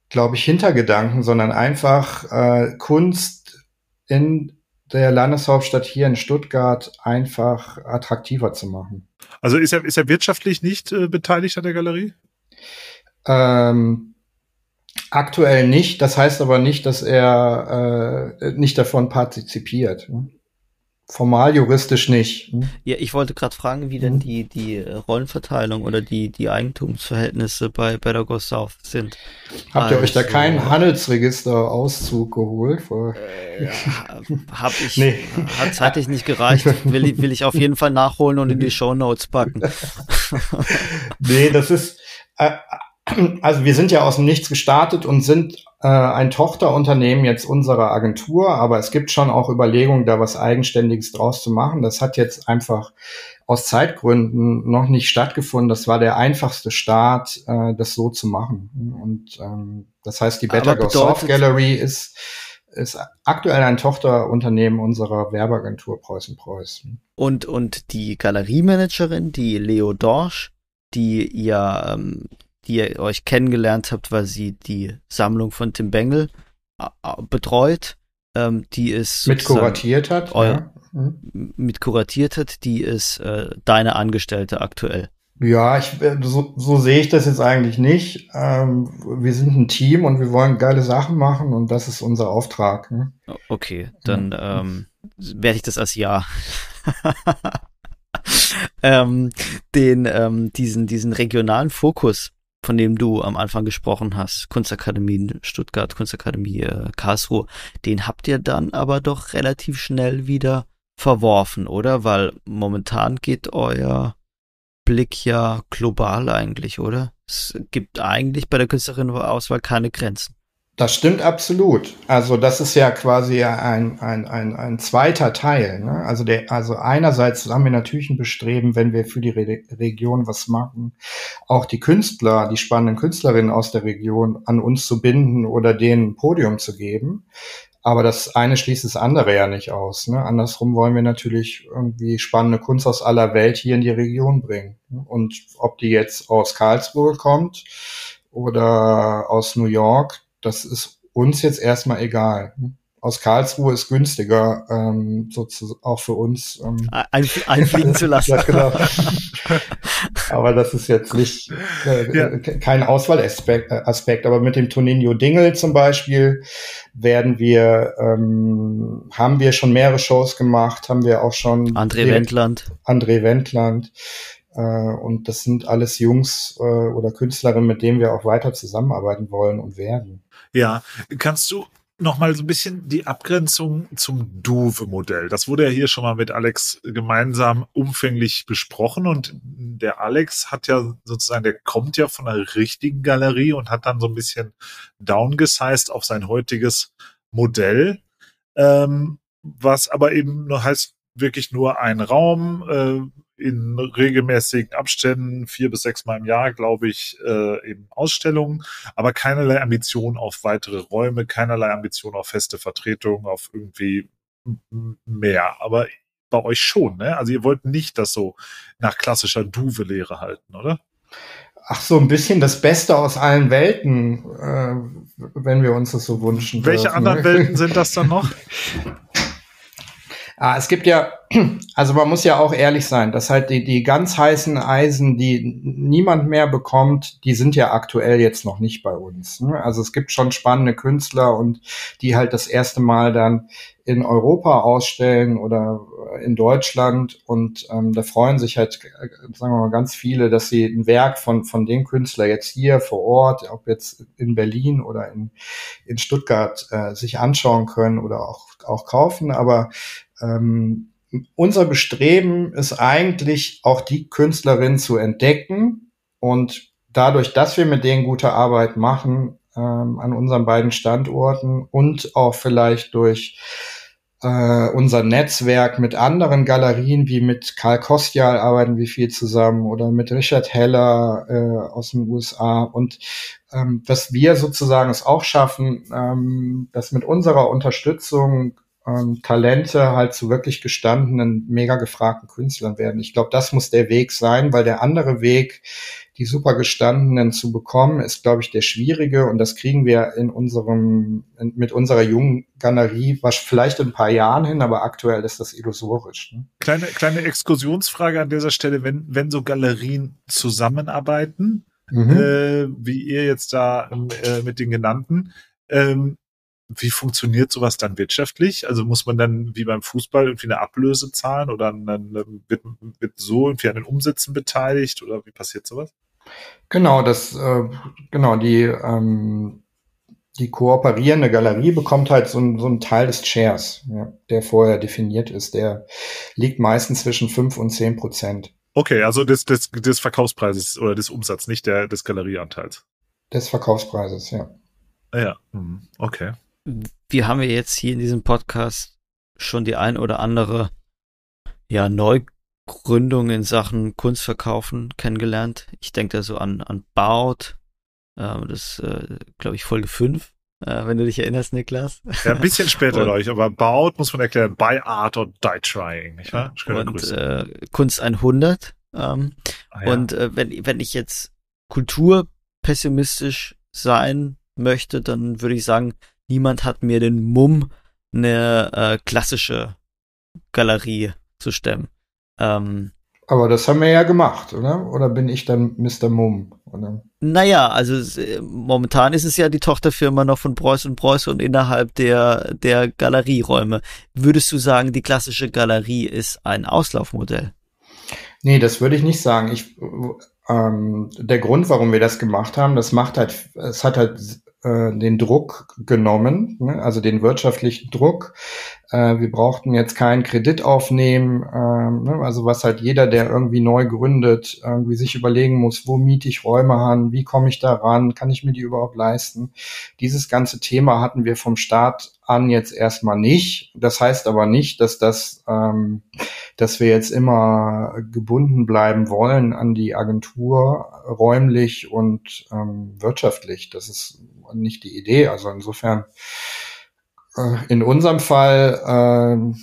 glaube ich, Hintergedanken, sondern einfach äh, Kunst in der Landeshauptstadt hier in Stuttgart einfach attraktiver zu machen. Also ist er, ist er wirtschaftlich nicht äh, beteiligt an der Galerie? Ähm, aktuell nicht. Das heißt aber nicht, dass er äh, nicht davon partizipiert. Ne? Formal juristisch nicht. Hm? Ja, ich wollte gerade fragen, wie denn hm? die, die Rollenverteilung oder die, die Eigentumsverhältnisse bei Better Go South sind. Habt also, ihr euch da also, keinen Handelsregister-Auszug geholt? Äh, hab ich, nee. hat zeitlich nicht gereicht. Will, ich, will ich auf jeden Fall nachholen und in die Show Notes packen. nee, das ist, äh, also wir sind ja aus dem Nichts gestartet und sind äh, ein Tochterunternehmen jetzt unserer Agentur, aber es gibt schon auch Überlegungen, da was Eigenständiges draus zu machen. Das hat jetzt einfach aus Zeitgründen noch nicht stattgefunden. Das war der einfachste Start, äh, das so zu machen. Und ähm, das heißt, die Better Go Soft Gallery ist ist aktuell ein Tochterunternehmen unserer Werbeagentur Preußen Preußen. Und, und die Galeriemanagerin, die Leo Dorsch, die ihr, ähm, die ihr euch kennengelernt habt, weil sie die Sammlung von Tim Bengel äh, betreut. Ähm, die ist mit kuratiert hat. Ja. Mhm. Mit kuratiert hat, die ist äh, deine Angestellte aktuell. Ja, ich, äh, so, so sehe ich das jetzt eigentlich nicht. Ähm, wir sind ein Team und wir wollen geile Sachen machen und das ist unser Auftrag. Ne? Okay, dann ja. ähm, werde ich das als Ja. ähm, den, ähm, diesen, diesen regionalen Fokus, von dem du am Anfang gesprochen hast, Kunstakademie Stuttgart, Kunstakademie äh, Karlsruhe, den habt ihr dann aber doch relativ schnell wieder verworfen, oder? Weil momentan geht euer Blick ja global eigentlich, oder? Es gibt eigentlich bei der Künstlerinnenauswahl keine Grenzen. Das stimmt absolut. Also das ist ja quasi ein, ein, ein, ein zweiter Teil. Ne? Also, der, also einerseits haben wir natürlich ein Bestreben, wenn wir für die Re Region was machen, auch die Künstler, die spannenden Künstlerinnen aus der Region an uns zu binden oder denen ein Podium zu geben. Aber das eine schließt das andere ja nicht aus. Ne? Andersrum wollen wir natürlich irgendwie spannende Kunst aus aller Welt hier in die Region bringen. Und ob die jetzt aus Karlsruhe kommt oder aus New York, das ist uns jetzt erstmal egal aus Karlsruhe ist günstiger, ähm, sozusagen auch für uns. Ähm, Ein, einfliegen zu lassen. ja, genau. aber das ist jetzt nicht äh, ja. kein Auswahlaspekt, äh, Aspekt. Aber mit dem Toninho Dingel zum Beispiel werden wir, ähm, haben wir schon mehrere Shows gemacht, haben wir auch schon André Wendland. André Wendland. Äh, und das sind alles Jungs äh, oder Künstlerinnen, mit denen wir auch weiter zusammenarbeiten wollen und werden. Ja, kannst du nochmal so ein bisschen die Abgrenzung zum Duve-Modell. Das wurde ja hier schon mal mit Alex gemeinsam umfänglich besprochen und der Alex hat ja sozusagen, der kommt ja von einer richtigen Galerie und hat dann so ein bisschen downgesized auf sein heutiges Modell, ähm, was aber eben nur heißt, wirklich nur ein Raum, äh, in regelmäßigen Abständen, vier bis sechs Mal im Jahr, glaube ich, äh, in Ausstellungen, aber keinerlei Ambition auf weitere Räume, keinerlei Ambition auf feste Vertretung, auf irgendwie mehr. Aber bei euch schon, ne? Also ihr wollt nicht das so nach klassischer Duve-Lehre halten, oder? Ach, so ein bisschen das Beste aus allen Welten, äh, wenn wir uns das so wünschen. Welche dürfen, anderen? Welten sind das dann noch? Ah, es gibt ja, also man muss ja auch ehrlich sein, dass halt die, die ganz heißen Eisen, die niemand mehr bekommt, die sind ja aktuell jetzt noch nicht bei uns. Ne? Also es gibt schon spannende Künstler und die halt das erste Mal dann in Europa ausstellen oder in Deutschland und ähm, da freuen sich halt, sagen wir mal, ganz viele, dass sie ein Werk von, von dem Künstler jetzt hier vor Ort, ob jetzt in Berlin oder in, in Stuttgart, äh, sich anschauen können oder auch, auch kaufen. Aber ähm, unser Bestreben ist eigentlich auch die Künstlerin zu entdecken. Und dadurch, dass wir mit denen gute Arbeit machen ähm, an unseren beiden Standorten und auch vielleicht durch äh, unser Netzwerk mit anderen Galerien, wie mit Karl Kostial arbeiten wir viel zusammen oder mit Richard Heller äh, aus den USA und ähm, dass wir sozusagen es auch schaffen, ähm, dass mit unserer Unterstützung ähm, Talente halt zu wirklich gestandenen, mega gefragten Künstlern werden. Ich glaube, das muss der Weg sein, weil der andere Weg, die super gestandenen zu bekommen, ist, glaube ich, der schwierige und das kriegen wir in unserem, in, mit unserer jungen Galerie, was vielleicht in ein paar Jahren hin, aber aktuell ist das illusorisch. Ne? Kleine, kleine Exkursionsfrage an dieser Stelle, wenn, wenn so Galerien zusammenarbeiten, mhm. äh, wie ihr jetzt da äh, mit den genannten, ähm, wie funktioniert sowas dann wirtschaftlich? Also muss man dann wie beim Fußball irgendwie eine Ablöse zahlen oder dann wird, wird so irgendwie an den Umsätzen beteiligt oder wie passiert sowas? Genau, das, äh, genau, die, ähm, die kooperierende Galerie bekommt halt so, ein, so einen Teil des Shares, ja, der vorher definiert ist. Der liegt meistens zwischen fünf und zehn Prozent. Okay, also des, des, des Verkaufspreises oder des Umsatzes, nicht der, des Galerieanteils. Des Verkaufspreises, ja. Ja, mhm, okay wir haben ja jetzt hier in diesem Podcast schon die ein oder andere ja, Neugründung in Sachen Kunstverkaufen kennengelernt. Ich denke da so an, an Baut, äh, das äh, glaube ich Folge 5, äh, wenn du dich erinnerst, Niklas. Ja, ein bisschen später, glaube ich, aber Baut muss man erklären, Buy Art or Die Trying, nicht wahr? Und äh, Kunst 100 Ähm, ah, ja. Und äh, wenn, wenn ich jetzt kulturpessimistisch sein möchte, dann würde ich sagen, niemand hat mir den Mumm, eine äh, klassische Galerie zu stemmen. Ähm, aber das haben wir ja gemacht, oder? Oder bin ich dann Mr. Mumm? Oder? Naja, also momentan ist es ja die Tochterfirma noch von Preuß und Preuß und innerhalb der, der Galerieräume. Würdest du sagen, die klassische Galerie ist ein Auslaufmodell? Nee, das würde ich nicht sagen. Ich, ähm, der Grund, warum wir das gemacht haben, das macht halt, es hat halt äh, den Druck genommen, ne? also den wirtschaftlichen Druck. Äh, wir brauchten jetzt keinen Kredit aufnehmen, äh, ne? also was halt jeder, der irgendwie neu gründet, irgendwie sich überlegen muss, wo miete ich Räume an, wie komme ich da ran, kann ich mir die überhaupt leisten. Dieses ganze Thema hatten wir vom Start an jetzt erstmal nicht. Das heißt aber nicht, dass das, ähm, dass wir jetzt immer gebunden bleiben wollen an die Agentur räumlich und ähm, wirtschaftlich. Das ist nicht die Idee. Also insofern äh, in unserem Fall äh,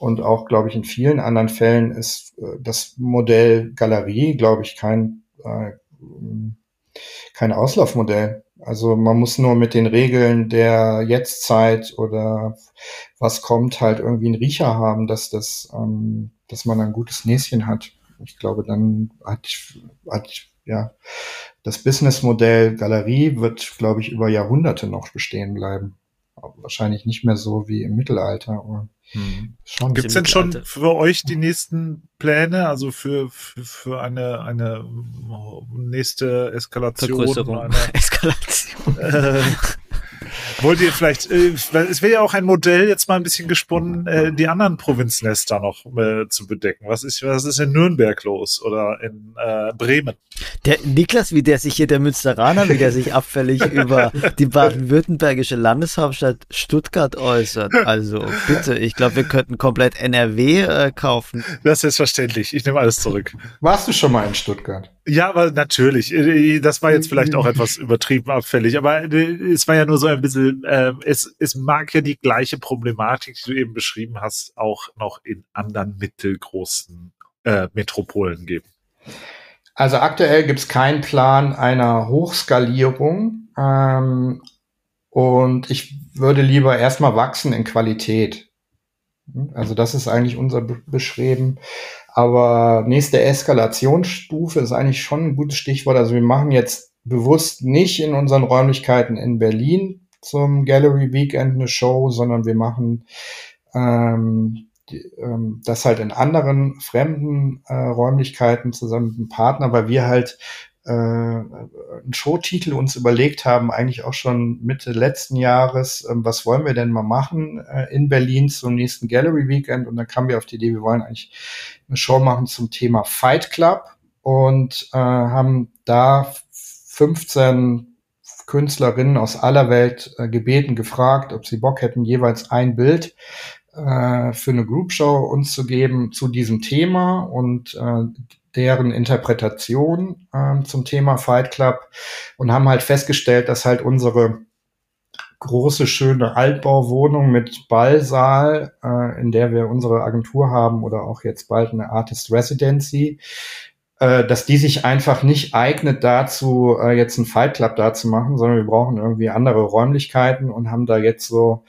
und auch, glaube ich, in vielen anderen Fällen ist äh, das Modell Galerie, glaube ich, kein, äh, kein Auslaufmodell. Also man muss nur mit den Regeln der Jetztzeit oder was kommt halt irgendwie einen Riecher haben, dass das, ähm, dass man ein gutes Näschen hat. Ich glaube, dann hat, hat ja das Businessmodell Galerie wird, glaube ich, über Jahrhunderte noch bestehen bleiben. Wahrscheinlich nicht mehr so wie im Mittelalter. Hm. Gibt es denn schon für euch die nächsten Pläne, also für, für, für eine, eine nächste Eskalation? Eine, Eskalation. Äh, Wollt ihr vielleicht, äh, es wäre ja auch ein Modell, jetzt mal ein bisschen gesponnen, äh, die anderen Provinznester noch äh, zu bedecken. Was ist, was ist in Nürnberg los oder in äh, Bremen? Der Niklas, wie der sich hier, der Münsteraner, wie der sich abfällig über die baden-württembergische Landeshauptstadt Stuttgart äußert. Also bitte, ich glaube, wir könnten komplett NRW äh, kaufen. Das ist verständlich. Ich nehme alles zurück. Warst du schon mal in Stuttgart? Ja, aber natürlich. Äh, das war jetzt vielleicht auch etwas übertrieben abfällig, aber äh, es war ja nur so ein bisschen, äh, es, es mag ja die gleiche Problematik, die du eben beschrieben hast, auch noch in anderen mittelgroßen äh, Metropolen geben. Also aktuell gibt es keinen Plan einer Hochskalierung ähm, und ich würde lieber erstmal wachsen in Qualität. Also das ist eigentlich unser Be Beschreiben. Aber nächste Eskalationsstufe ist eigentlich schon ein gutes Stichwort. Also wir machen jetzt bewusst nicht in unseren Räumlichkeiten in Berlin zum Gallery Weekend eine Show, sondern wir machen ähm, die, ähm, das halt in anderen fremden äh, Räumlichkeiten zusammen mit einem Partner, weil wir halt äh, einen Showtitel uns überlegt haben, eigentlich auch schon Mitte letzten Jahres, äh, was wollen wir denn mal machen äh, in Berlin zum nächsten Gallery Weekend? Und dann kamen wir auf die Idee, wir wollen eigentlich eine Show machen zum Thema Fight Club und äh, haben da 15 Künstlerinnen aus aller Welt äh, gebeten, gefragt, ob sie Bock hätten, jeweils ein Bild äh, für eine Group Show uns zu geben zu diesem Thema und äh, deren Interpretation äh, zum Thema Fight Club und haben halt festgestellt, dass halt unsere große, schöne Altbauwohnung mit Ballsaal, äh, in der wir unsere Agentur haben oder auch jetzt bald eine Artist Residency, äh, dass die sich einfach nicht eignet dazu, äh, jetzt einen Fight Club da zu machen, sondern wir brauchen irgendwie andere Räumlichkeiten und haben da jetzt so,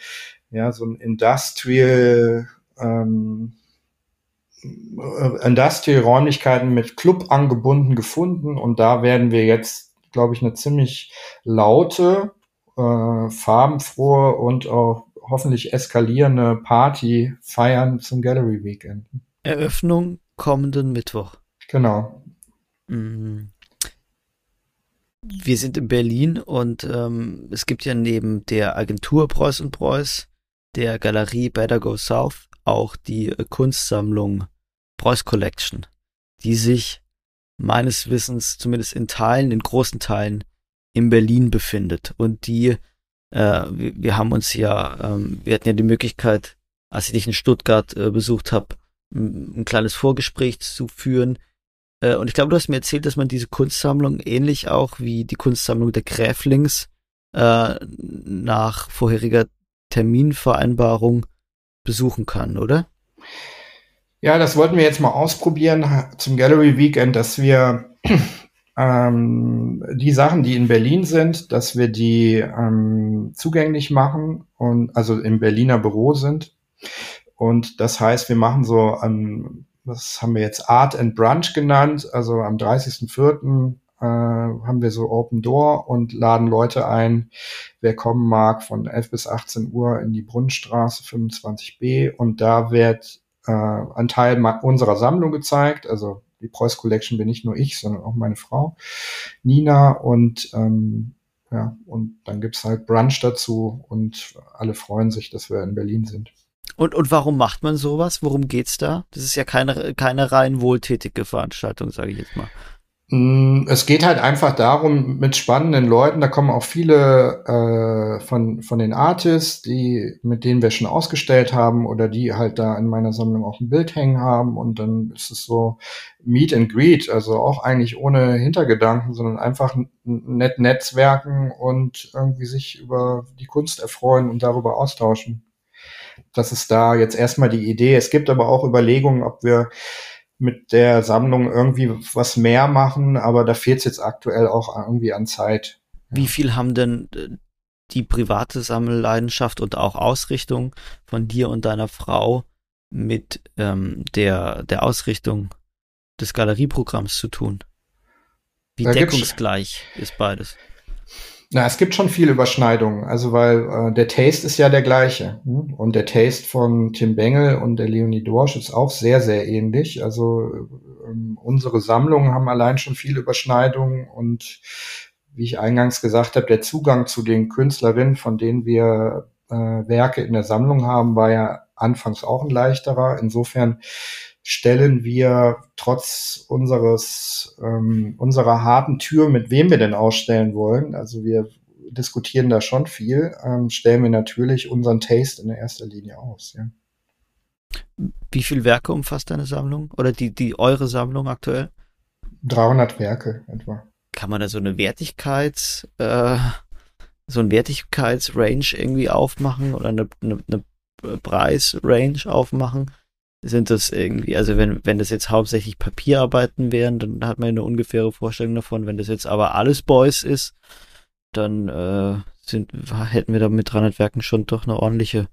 ja, so ein Industrial, ähm, äh, Industrial-Räumlichkeiten mit Club angebunden gefunden und da werden wir jetzt, glaube ich, eine ziemlich laute, äh, farbenfrohe und auch hoffentlich eskalierende Party feiern zum Gallery Weekend. Eröffnung kommenden Mittwoch. Genau. Mhm. Wir sind in Berlin und ähm, es gibt ja neben der Agentur Preuß und Preuß, der Galerie Better Go South, auch die äh, Kunstsammlung Preuß Collection, die sich meines Wissens zumindest in Teilen, in großen Teilen in Berlin befindet. Und die, äh, wir, wir, haben uns ja, ähm, wir hatten ja die Möglichkeit, als ich dich in Stuttgart äh, besucht habe, ein kleines Vorgespräch zu führen äh, und ich glaube, du hast mir erzählt, dass man diese Kunstsammlung ähnlich auch wie die Kunstsammlung der Gräflings äh, nach vorheriger Terminvereinbarung besuchen kann, oder? Ja, das wollten wir jetzt mal ausprobieren zum Gallery Weekend, dass wir ähm, die Sachen, die in Berlin sind, dass wir die ähm, zugänglich machen und also im Berliner Büro sind. Und das heißt, wir machen so, ähm, was haben wir jetzt, Art and Brunch genannt. Also am 30.04. Äh, haben wir so Open Door und laden Leute ein, wer kommen mag, von 11 bis 18 Uhr in die Brunnenstraße 25b. Und da wird äh, ein Teil unserer Sammlung gezeigt. Also die Preuß Collection bin nicht nur ich, sondern auch meine Frau Nina und ähm, ja, und dann gibt's halt Brunch dazu und alle freuen sich, dass wir in Berlin sind. Und, und warum macht man sowas? Worum geht's da? Das ist ja keine, keine rein wohltätige Veranstaltung, sage ich jetzt mal. Mm, es geht halt einfach darum, mit spannenden Leuten, da kommen auch viele äh, von, von den Artists, die, mit denen wir schon ausgestellt haben oder die halt da in meiner Sammlung auch ein Bild hängen haben und dann ist es so Meet and Greet, also auch eigentlich ohne Hintergedanken, sondern einfach nett Netzwerken und irgendwie sich über die Kunst erfreuen und darüber austauschen. Das ist da jetzt erstmal die Idee. Es gibt aber auch Überlegungen, ob wir mit der Sammlung irgendwie was mehr machen, aber da fehlt es jetzt aktuell auch irgendwie an Zeit. Wie viel haben denn äh, die private Sammelleidenschaft und auch Ausrichtung von dir und deiner Frau mit ähm, der, der Ausrichtung des Galerieprogramms zu tun? Wie da deckungsgleich ist beides? Na, es gibt schon viel Überschneidungen, also weil äh, der Taste ist ja der gleiche. Hm? Und der Taste von Tim Bengel und der Leonie Dorsch ist auch sehr, sehr ähnlich. Also ähm, unsere Sammlungen haben allein schon viele Überschneidungen und wie ich eingangs gesagt habe, der Zugang zu den Künstlerinnen, von denen wir äh, Werke in der Sammlung haben, war ja anfangs auch ein leichterer. Insofern stellen wir trotz unseres ähm, unserer harten Tür, mit wem wir denn ausstellen wollen, also wir diskutieren da schon viel, ähm, stellen wir natürlich unseren Taste in erster Linie aus. Ja. Wie viel Werke umfasst deine Sammlung oder die die eure Sammlung aktuell? 300 Werke etwa. Kann man da so eine Wertigkeits äh, so ein Wertigkeitsrange irgendwie aufmachen oder eine, eine, eine Preisrange aufmachen? Sind das irgendwie, also wenn, wenn das jetzt hauptsächlich Papierarbeiten wären, dann hat man eine ungefähre Vorstellung davon. Wenn das jetzt aber alles Boys ist, dann äh, sind, hätten wir da mit 300 Werken schon doch eine ordentliche,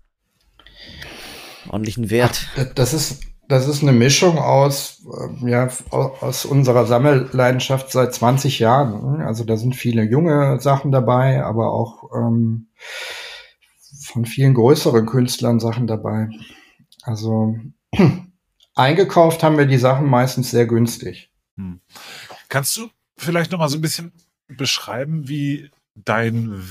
ordentlichen Wert. Ach, das ist, das ist eine Mischung aus, äh, ja, aus unserer Sammelleidenschaft seit 20 Jahren. Also da sind viele junge Sachen dabei, aber auch ähm, von vielen größeren Künstlern Sachen dabei. Also Eingekauft haben wir die Sachen meistens sehr günstig. Hm. Kannst du vielleicht noch mal so ein bisschen beschreiben, wie dein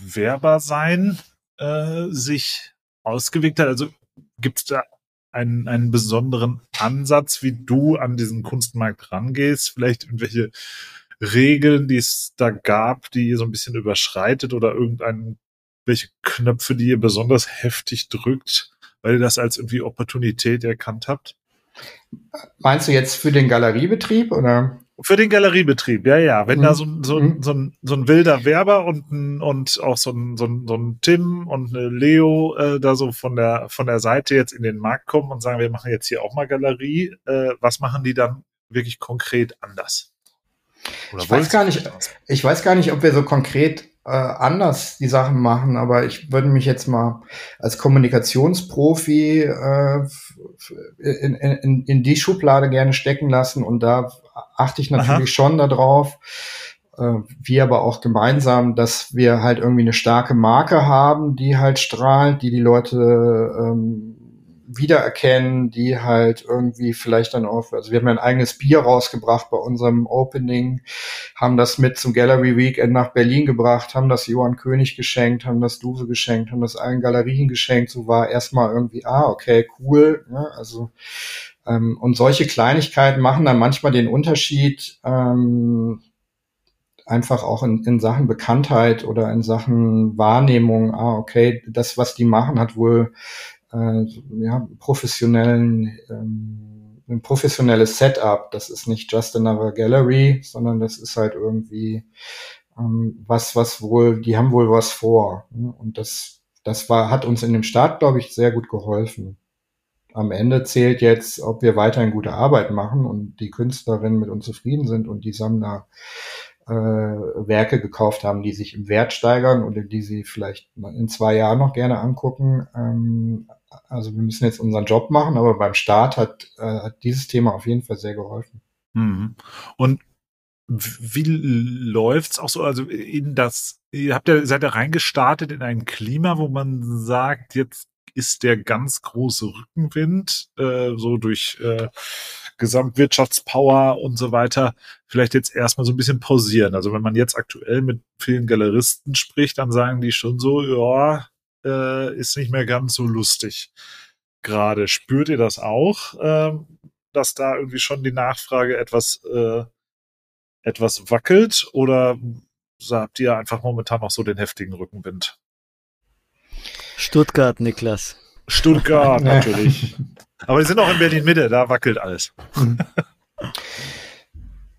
Werbersein äh, sich ausgewirkt hat? Also gibt es da einen, einen besonderen Ansatz, wie du an diesen Kunstmarkt rangehst? Vielleicht irgendwelche Regeln, die es da gab, die ihr so ein bisschen überschreitet oder irgendwelche Knöpfe, die ihr besonders heftig drückt? Weil ihr das als irgendwie Opportunität erkannt habt? Meinst du jetzt für den Galeriebetrieb oder? Für den Galeriebetrieb, ja, ja. Wenn mhm. da so, so, mhm. so, ein, so ein wilder Werber und, ein, und auch so ein, so, ein, so ein Tim und eine Leo äh, da so von der, von der Seite jetzt in den Markt kommen und sagen, wir machen jetzt hier auch mal Galerie, äh, was machen die dann wirklich konkret anders? Oder ich weiß gar nicht, ich weiß gar nicht, ob wir so konkret äh, anders die Sachen machen, aber ich würde mich jetzt mal als Kommunikationsprofi äh, in, in, in die Schublade gerne stecken lassen und da achte ich natürlich Aha. schon darauf, äh, wir aber auch gemeinsam, dass wir halt irgendwie eine starke Marke haben, die halt strahlt, die die Leute ähm, wiedererkennen, die halt irgendwie vielleicht dann auch, also wir haben ja ein eigenes Bier rausgebracht bei unserem Opening, haben das mit zum Gallery Weekend nach Berlin gebracht, haben das Johann König geschenkt, haben das Duse geschenkt, haben das allen Galerien geschenkt, so war erstmal irgendwie, ah, okay, cool, ne? also ähm, und solche Kleinigkeiten machen dann manchmal den Unterschied, ähm, einfach auch in, in Sachen Bekanntheit oder in Sachen Wahrnehmung, ah, okay, das, was die machen, hat wohl äh, ja, professionellen, ähm, ein professionelles Setup. Das ist nicht just another gallery, sondern das ist halt irgendwie ähm, was, was wohl, die haben wohl was vor. Ne? Und das, das war, hat uns in dem Start, glaube ich, sehr gut geholfen. am Ende zählt jetzt, ob wir weiterhin gute Arbeit machen und die Künstlerinnen mit uns zufrieden sind und die Sammler äh, Werke gekauft haben, die sich im Wert steigern oder die sie vielleicht in zwei Jahren noch gerne angucken. Ähm, also wir müssen jetzt unseren Job machen, aber beim Start hat, äh, hat dieses Thema auf jeden Fall sehr geholfen. Mhm. Und wie läuft's auch so? Also in das, ihr habt ja, seid ja reingestartet in ein Klima, wo man sagt, jetzt ist der ganz große Rückenwind, äh, so durch äh, Gesamtwirtschaftspower und so weiter, vielleicht jetzt erstmal so ein bisschen pausieren. Also wenn man jetzt aktuell mit vielen Galeristen spricht, dann sagen die schon so, ja, äh, ist nicht mehr ganz so lustig. Gerade spürt ihr das auch, äh, dass da irgendwie schon die Nachfrage etwas äh, etwas wackelt oder habt ihr einfach momentan noch so den heftigen Rückenwind? Stuttgart, Niklas. Stuttgart, natürlich. Aber wir sind auch in Berlin-Mitte, da wackelt alles.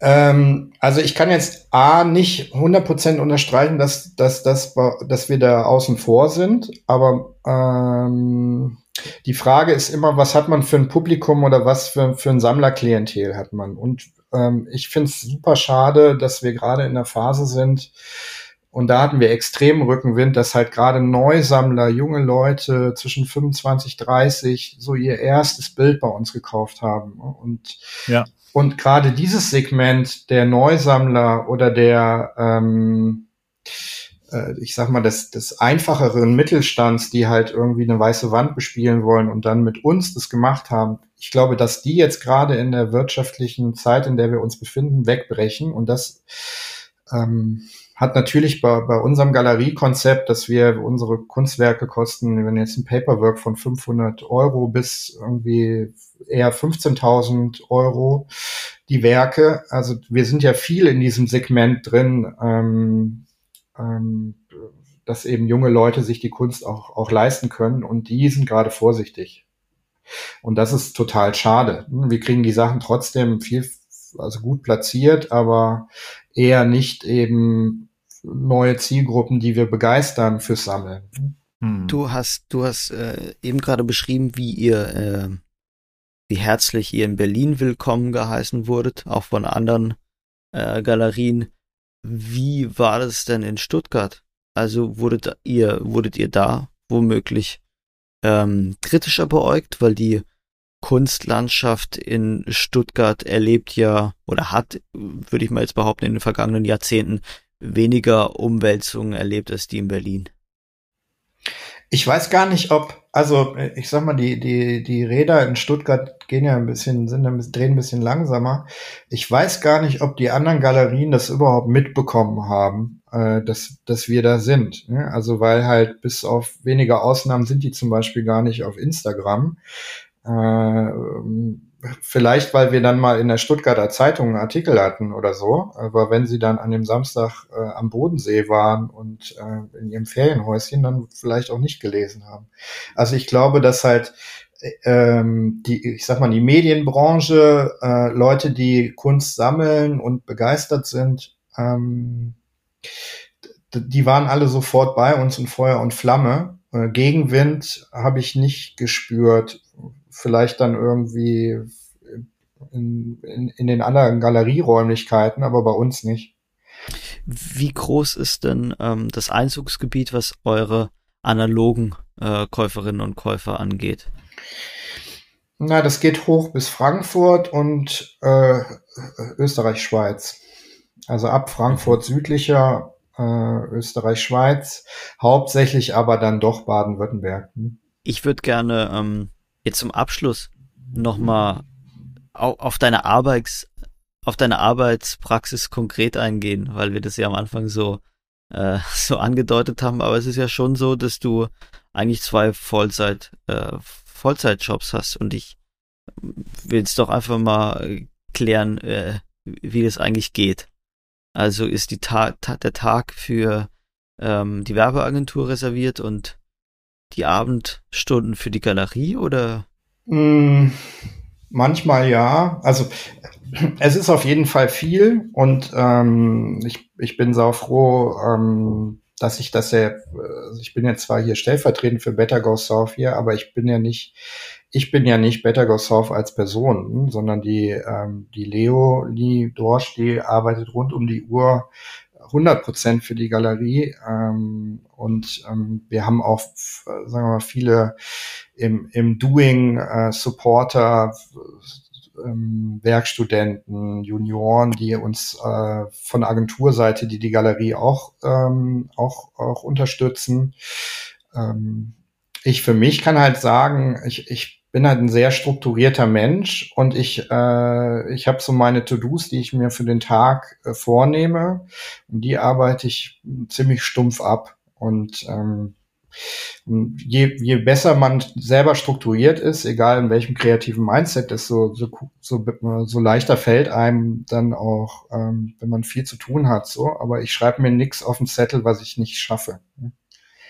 ähm, also ich kann jetzt A nicht 100% unterstreichen, dass, dass, dass, dass wir da außen vor sind, aber ähm, die Frage ist immer, was hat man für ein Publikum oder was für, für ein Sammlerklientel hat man? Und ähm, ich finde es super schade, dass wir gerade in der Phase sind, und da hatten wir extremen Rückenwind, dass halt gerade Neusammler, junge Leute zwischen 25, 30 so ihr erstes Bild bei uns gekauft haben. Und, ja. Und gerade dieses Segment der Neusammler oder der, ähm, äh, ich sag mal, des, des einfacheren Mittelstands, die halt irgendwie eine weiße Wand bespielen wollen und dann mit uns das gemacht haben, ich glaube, dass die jetzt gerade in der wirtschaftlichen Zeit, in der wir uns befinden, wegbrechen und das ähm, hat natürlich bei, bei unserem Galeriekonzept, dass wir unsere Kunstwerke kosten, wenn jetzt ein Paperwork von 500 Euro bis irgendwie eher 15.000 Euro die Werke. Also wir sind ja viel in diesem Segment drin, ähm, ähm, dass eben junge Leute sich die Kunst auch, auch leisten können und die sind gerade vorsichtig. Und das ist total schade. Wir kriegen die Sachen trotzdem viel, also gut platziert, aber eher nicht eben neue Zielgruppen, die wir begeistern fürs Sammeln. Hm. Du hast, du hast äh, eben gerade beschrieben, wie ihr, äh, wie herzlich ihr in Berlin willkommen geheißen wurdet, auch von anderen äh, Galerien. Wie war das denn in Stuttgart? Also wurdet ihr, wurdet ihr da womöglich ähm, kritischer beäugt, weil die Kunstlandschaft in Stuttgart erlebt ja oder hat, würde ich mal jetzt behaupten, in den vergangenen Jahrzehnten weniger Umwälzungen erlebt als die in Berlin. Ich weiß gar nicht, ob, also ich sag mal, die, die, die Räder in Stuttgart gehen ja ein bisschen, sind ein bisschen, drehen ein bisschen langsamer. Ich weiß gar nicht, ob die anderen Galerien das überhaupt mitbekommen haben, äh, dass, dass wir da sind. Ne? Also weil halt bis auf wenige Ausnahmen sind die zum Beispiel gar nicht auf Instagram. Äh, vielleicht, weil wir dann mal in der Stuttgarter Zeitung einen Artikel hatten oder so. Aber wenn sie dann an dem Samstag äh, am Bodensee waren und äh, in ihrem Ferienhäuschen, dann vielleicht auch nicht gelesen haben. Also ich glaube, dass halt ähm, die, ich sag mal, die Medienbranche, äh, Leute, die Kunst sammeln und begeistert sind, ähm, die waren alle sofort bei uns in Feuer und Flamme. Äh, Gegenwind habe ich nicht gespürt vielleicht dann irgendwie in, in, in den anderen Galerieräumlichkeiten, aber bei uns nicht. Wie groß ist denn ähm, das Einzugsgebiet, was eure analogen äh, Käuferinnen und Käufer angeht? Na, das geht hoch bis Frankfurt und äh, Österreich-Schweiz. Also ab Frankfurt südlicher äh, Österreich-Schweiz, hauptsächlich aber dann doch Baden-Württemberg. Hm? Ich würde gerne ähm, jetzt zum Abschluss nochmal auf deine Arbeits, auf deine Arbeitspraxis konkret eingehen, weil wir das ja am Anfang so, äh, so angedeutet haben. Aber es ist ja schon so, dass du eigentlich zwei Vollzeit, äh, Vollzeitjobs hast und ich will es doch einfach mal klären, äh, wie das eigentlich geht. Also ist die Ta ta der Tag für ähm, die Werbeagentur reserviert und die Abendstunden für die Galerie oder? Mm, manchmal ja. Also es ist auf jeden Fall viel und ähm, ich, ich bin sau froh, ähm, dass ich das ja, also ich bin ja zwar hier stellvertretend für Better Go South hier, aber ich bin ja nicht ich bin ja nicht Better Go Soft als Person, sondern die, ähm, die Leo Lee Dorsch, die arbeitet rund um die Uhr 100 Prozent für die Galerie. Ähm, und ähm, wir haben auch, sagen wir mal, viele im, im Doing äh, Supporter, ähm, Werkstudenten, Junioren, die uns äh, von Agenturseite, die die Galerie auch, ähm, auch, auch unterstützen. Ähm, ich für mich kann halt sagen, ich, ich bin halt ein sehr strukturierter Mensch und ich, äh, ich habe so meine To-Dos, die ich mir für den Tag äh, vornehme und die arbeite ich ziemlich stumpf ab. Und ähm, je, je besser man selber strukturiert ist, egal in welchem kreativen Mindset, desto so, so, so leichter fällt einem dann auch, ähm, wenn man viel zu tun hat. So, aber ich schreibe mir nichts auf den Zettel, was ich nicht schaffe.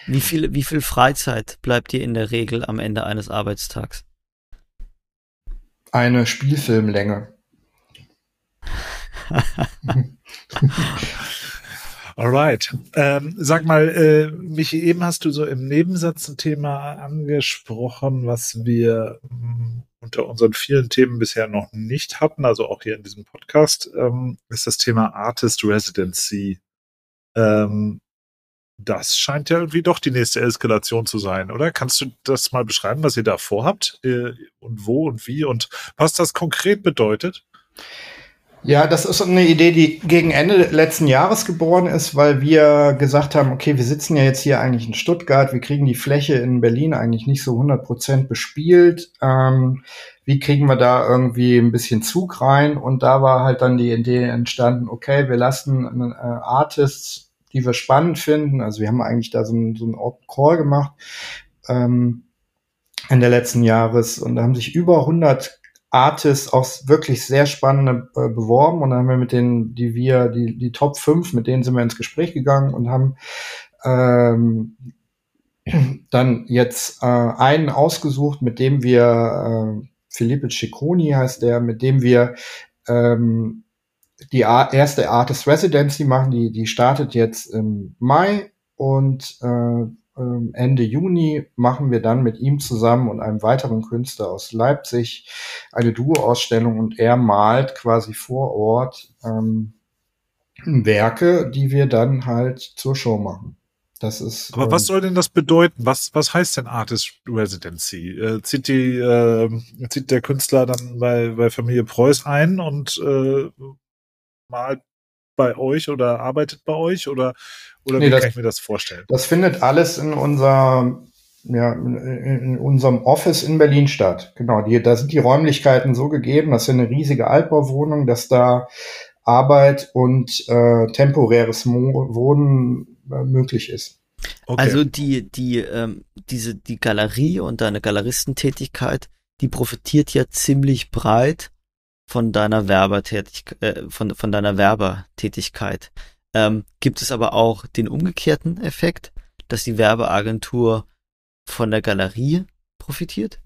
Wie viel, wie viel Freizeit bleibt dir in der Regel am Ende eines Arbeitstags? Eine Spielfilmlänge. Alright. Ähm, sag mal, äh, Michi, eben hast du so im Nebensatz ein Thema angesprochen, was wir mh, mm, unter unseren vielen Themen bisher noch nicht hatten, also auch hier in diesem Podcast, ähm, ist das Thema Artist Residency. Ähm, das scheint ja irgendwie doch die nächste Eskalation zu sein, oder? Kannst du das mal beschreiben, was ihr da vorhabt äh, und wo und wie und was das konkret bedeutet? Ja, das ist eine Idee, die gegen Ende letzten Jahres geboren ist, weil wir gesagt haben, okay, wir sitzen ja jetzt hier eigentlich in Stuttgart, wir kriegen die Fläche in Berlin eigentlich nicht so 100 Prozent bespielt. Ähm, wie kriegen wir da irgendwie ein bisschen Zug rein? Und da war halt dann die Idee entstanden, okay, wir lassen äh, Artists, die wir spannend finden, also wir haben eigentlich da so einen, so Open Call gemacht, ähm, Ende letzten Jahres. Und da haben sich über 100 Artists auch wirklich sehr spannende äh, beworben. Und dann haben wir mit denen, die wir, die, die Top 5, mit denen sind wir ins Gespräch gegangen und haben ähm, dann jetzt äh, einen ausgesucht, mit dem wir, äh, Felipe Cicconi heißt der, mit dem wir ähm, die erste Artist Residency machen, die, die startet jetzt im Mai und äh, ähm, Ende Juni machen wir dann mit ihm zusammen und einem weiteren Künstler aus Leipzig eine Duo-Ausstellung und er malt quasi vor Ort ähm, Werke, die wir dann halt zur Show machen. Das ist. Aber ähm, was soll denn das bedeuten? Was, was heißt denn Artist Residency? Äh, zieht die, äh, zieht der Künstler dann bei, bei Familie Preuß ein und äh, malt bei euch oder arbeitet bei euch oder, oder nee, wie das, kann ich mir das vorstellen? Das findet alles in unser, ja, in unserem Office in Berlin statt. Genau, die, da sind die Räumlichkeiten so gegeben, das ist eine riesige Altbauwohnung, dass da Arbeit und äh, temporäres Mo Wohnen äh, möglich ist. Okay. Also die, die, ähm, diese, die Galerie und deine Galeristentätigkeit, die profitiert ja ziemlich breit von deiner Werbertätigkeit, äh, von, von deiner Werbertätigkeit. Ähm, gibt es aber auch den umgekehrten Effekt, dass die Werbeagentur von der Galerie profitiert?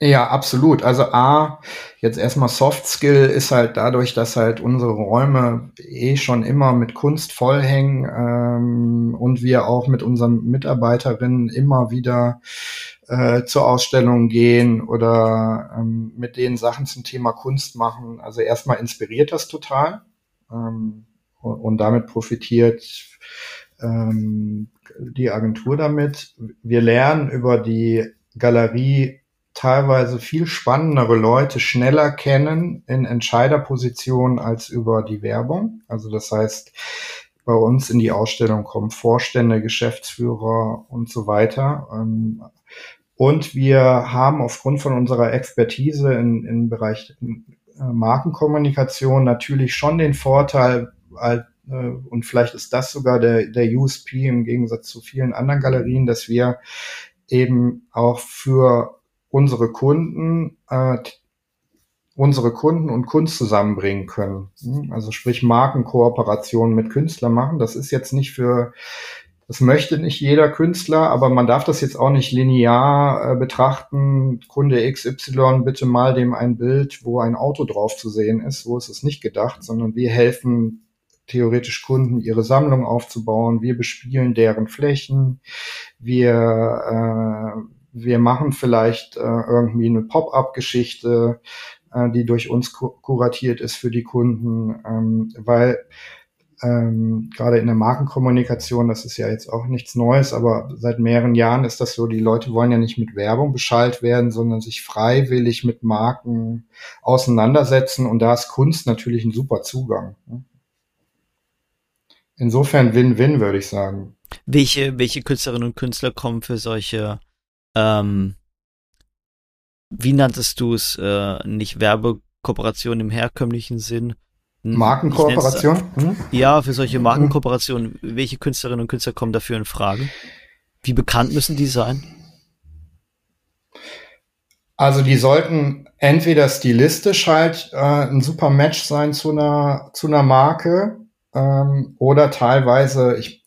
Ja, absolut. Also A, jetzt erstmal Soft Skill ist halt dadurch, dass halt unsere Räume eh schon immer mit Kunst vollhängen ähm, und wir auch mit unseren Mitarbeiterinnen immer wieder äh, zur Ausstellung gehen oder ähm, mit denen Sachen zum Thema Kunst machen. Also erstmal inspiriert das total ähm, und, und, damit profitiert ähm, die Agentur damit. Wir lernen über die Galerie teilweise viel spannendere Leute schneller kennen in Entscheiderpositionen als über die Werbung. Also das heißt, bei uns in die Ausstellung kommen Vorstände, Geschäftsführer und so weiter. Und wir haben aufgrund von unserer Expertise in, im Bereich äh, Markenkommunikation natürlich schon den Vorteil, äh, und vielleicht ist das sogar der, der USP im Gegensatz zu vielen anderen Galerien, dass wir eben auch für unsere Kunden äh, unsere Kunden und Kunst zusammenbringen können. Also sprich Markenkooperationen mit Künstlern machen. Das ist jetzt nicht für das möchte nicht jeder Künstler, aber man darf das jetzt auch nicht linear äh, betrachten. Kunde XY, bitte mal dem ein Bild, wo ein Auto drauf zu sehen ist. So ist es nicht gedacht, sondern wir helfen theoretisch Kunden, ihre Sammlung aufzubauen. Wir bespielen deren Flächen. Wir, äh, wir machen vielleicht äh, irgendwie eine Pop-up-Geschichte, äh, die durch uns kuratiert ist für die Kunden, ähm, weil ähm, gerade in der Markenkommunikation, das ist ja jetzt auch nichts Neues, aber seit mehreren Jahren ist das so, die Leute wollen ja nicht mit Werbung beschallt werden, sondern sich freiwillig mit Marken auseinandersetzen und da ist Kunst natürlich ein super Zugang. Insofern Win-Win, würde ich sagen. Welche, welche Künstlerinnen und Künstler kommen für solche, ähm, wie nanntest du es, äh, nicht Werbekooperation im herkömmlichen Sinn, Markenkooperation? Hm? Ja, für solche Markenkooperationen. Welche Künstlerinnen und Künstler kommen dafür in Frage? Wie bekannt müssen die sein? Also die sollten entweder stilistisch halt äh, ein super Match sein zu einer zu einer Marke ähm, oder teilweise ich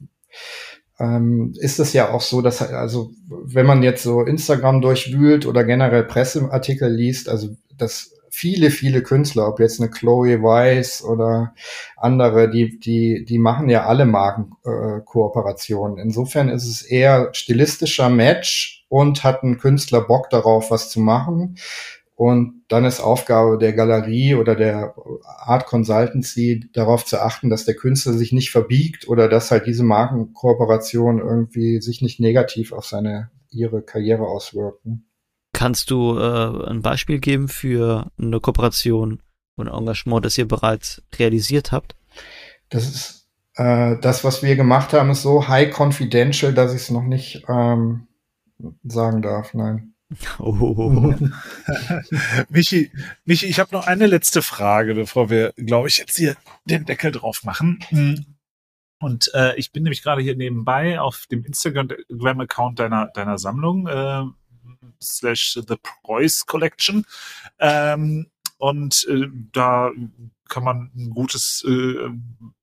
ähm, ist es ja auch so, dass also wenn man jetzt so Instagram durchwühlt oder generell Presseartikel liest, also das viele, viele Künstler, ob jetzt eine Chloe Weiss oder andere, die, die, die machen ja alle Markenkooperationen. Äh, Insofern ist es eher stilistischer Match und hat ein Künstler Bock darauf, was zu machen. Und dann ist Aufgabe der Galerie oder der Art Consultancy darauf zu achten, dass der Künstler sich nicht verbiegt oder dass halt diese Markenkooperation irgendwie sich nicht negativ auf seine ihre Karriere auswirken. Kannst du äh, ein Beispiel geben für eine Kooperation und Engagement, das ihr bereits realisiert habt? Das ist äh, das, was wir gemacht haben, ist so high confidential, dass ich es noch nicht ähm, sagen darf. Nein. Oh. Michi, Michi, ich habe noch eine letzte Frage, bevor wir, glaube ich, jetzt hier den Deckel drauf machen. Hm. Und äh, ich bin nämlich gerade hier nebenbei auf dem Instagram-Account deiner, deiner Sammlung. Äh, slash The Preuß Collection. Ähm, und äh, da kann man ein gutes äh,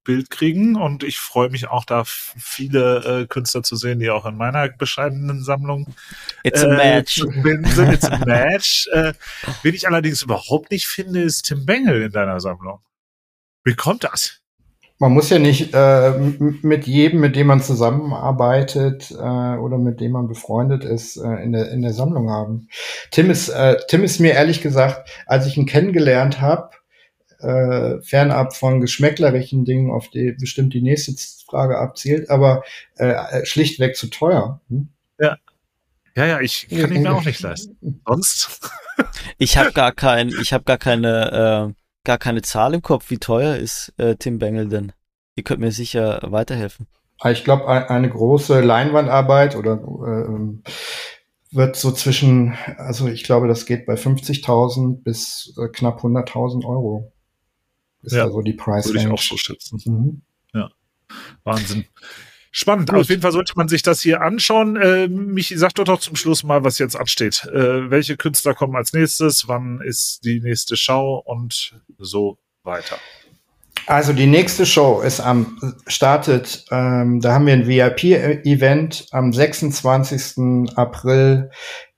Bild kriegen und ich freue mich auch da viele äh, Künstler zu sehen, die auch in meiner bescheidenen Sammlung It's a äh, match. Bin, sind. It's a match. äh, wen ich allerdings überhaupt nicht finde, ist Tim Bengel in deiner Sammlung. Wie kommt das? Man muss ja nicht äh, mit jedem, mit dem man zusammenarbeitet äh, oder mit dem man befreundet ist, äh, in, der, in der Sammlung haben. Tim ist, äh, Tim ist mir ehrlich gesagt, als ich ihn kennengelernt habe, äh, fernab von geschmäcklerischen Dingen, auf die bestimmt die nächste Frage abzielt, aber äh, schlichtweg zu teuer. Hm? Ja. Ja, ja, ich kann ihn mir auch nicht leisten. Sonst? ich habe gar kein, ich habe gar keine äh gar keine Zahl im Kopf. Wie teuer ist äh, Tim Bengel denn? Ihr könnt mir sicher weiterhelfen. Ah, ich glaube, eine große Leinwandarbeit oder äh, wird so zwischen, also ich glaube, das geht bei 50.000 bis äh, knapp 100.000 Euro. Ist ja, also die Preis. Würde ich auch so schätzen. Mhm. Ja, Wahnsinn. Spannend. Gut. Auf jeden Fall sollte man sich das hier anschauen. Äh, Michi, sag doch doch zum Schluss mal, was jetzt ansteht. Äh, welche Künstler kommen als nächstes? Wann ist die nächste Show und so weiter? Also die nächste Show ist am startet, ähm, da haben wir ein VIP-Event am 26. April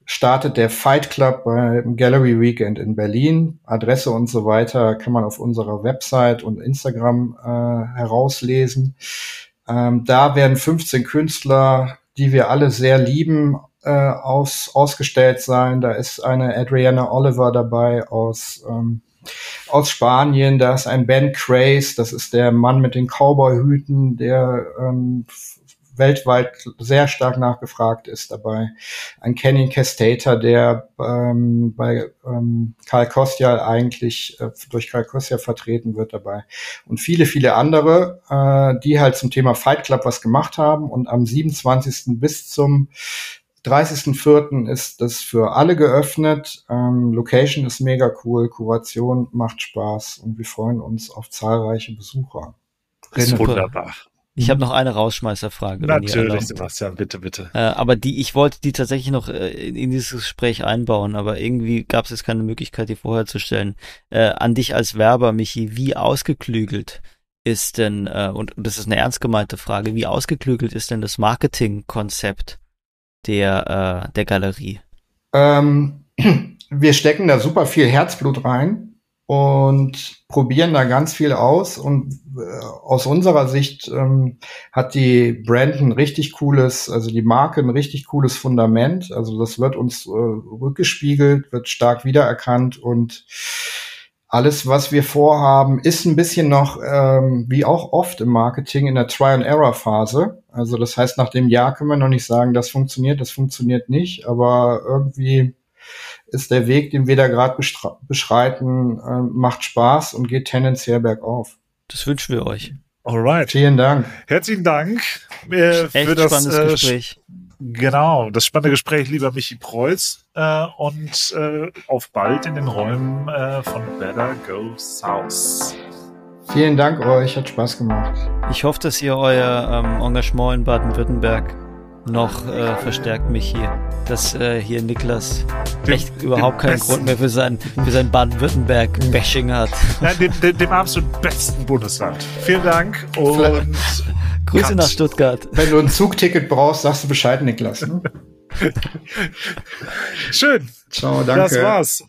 startet der Fight Club beim Gallery Weekend in Berlin. Adresse und so weiter kann man auf unserer Website und Instagram äh, herauslesen. Ähm, da werden 15 Künstler, die wir alle sehr lieben, äh, aus, ausgestellt sein. Da ist eine Adriana Oliver dabei aus, ähm, aus Spanien. Da ist ein Ben Craze, das ist der Mann mit den Cowboy-Hüten, der ähm, weltweit sehr stark nachgefragt ist dabei. Ein Kenny Castator, der ähm, bei ähm, Karl Kostja eigentlich äh, durch Karl Kostja vertreten wird dabei. Und viele, viele andere, äh, die halt zum Thema Fight Club was gemacht haben. Und am 27. bis zum 30.04. ist das für alle geöffnet. Ähm, Location ist mega cool, Kuration macht Spaß und wir freuen uns auf zahlreiche Besucher. Wunderbar. Ich habe mhm. noch eine Rausschmeißerfrage. Natürlich, Sebastian, bitte, bitte. Äh, aber die, ich wollte die tatsächlich noch äh, in dieses Gespräch einbauen, aber irgendwie gab es jetzt keine Möglichkeit, die vorher zu stellen. Äh, an dich als Werber, Michi, wie ausgeklügelt ist denn, äh, und das ist eine ernst gemeinte Frage, wie ausgeklügelt ist denn das Marketingkonzept der, äh, der Galerie? Ähm, wir stecken da super viel Herzblut rein und probieren da ganz viel aus. Und äh, aus unserer Sicht ähm, hat die Brand ein richtig cooles, also die Marke ein richtig cooles Fundament. Also das wird uns äh, rückgespiegelt, wird stark wiedererkannt und alles, was wir vorhaben, ist ein bisschen noch, ähm, wie auch oft im Marketing, in der Try-and-Error-Phase. Also das heißt, nach dem Jahr können wir noch nicht sagen, das funktioniert, das funktioniert nicht, aber irgendwie ist der Weg, den wir da gerade beschreiten, äh, macht Spaß und geht tendenziell bergauf. Das wünschen wir euch. Alright. Vielen Dank. Herzlichen Dank äh, Echt für das spannendes äh, Gespräch. Genau, das spannende Gespräch, lieber Michi Preuß. Äh, und äh, auf bald in den Räumen äh, von Better Go South. Vielen Dank euch, hat Spaß gemacht. Ich hoffe, dass ihr euer ähm, Engagement in Baden-Württemberg noch äh, verstärkt mich hier, dass äh, hier Niklas dem, echt überhaupt keinen Grund mehr für sein, für sein Baden-Württemberg-Bashing hat. Nein, dem, dem, dem, absolut besten Bundesland. Vielen Dank und Grüße Cut. nach Stuttgart. Wenn du ein Zugticket brauchst, sagst du Bescheid, Niklas. Ne? Schön. Ciao, danke. Das war's.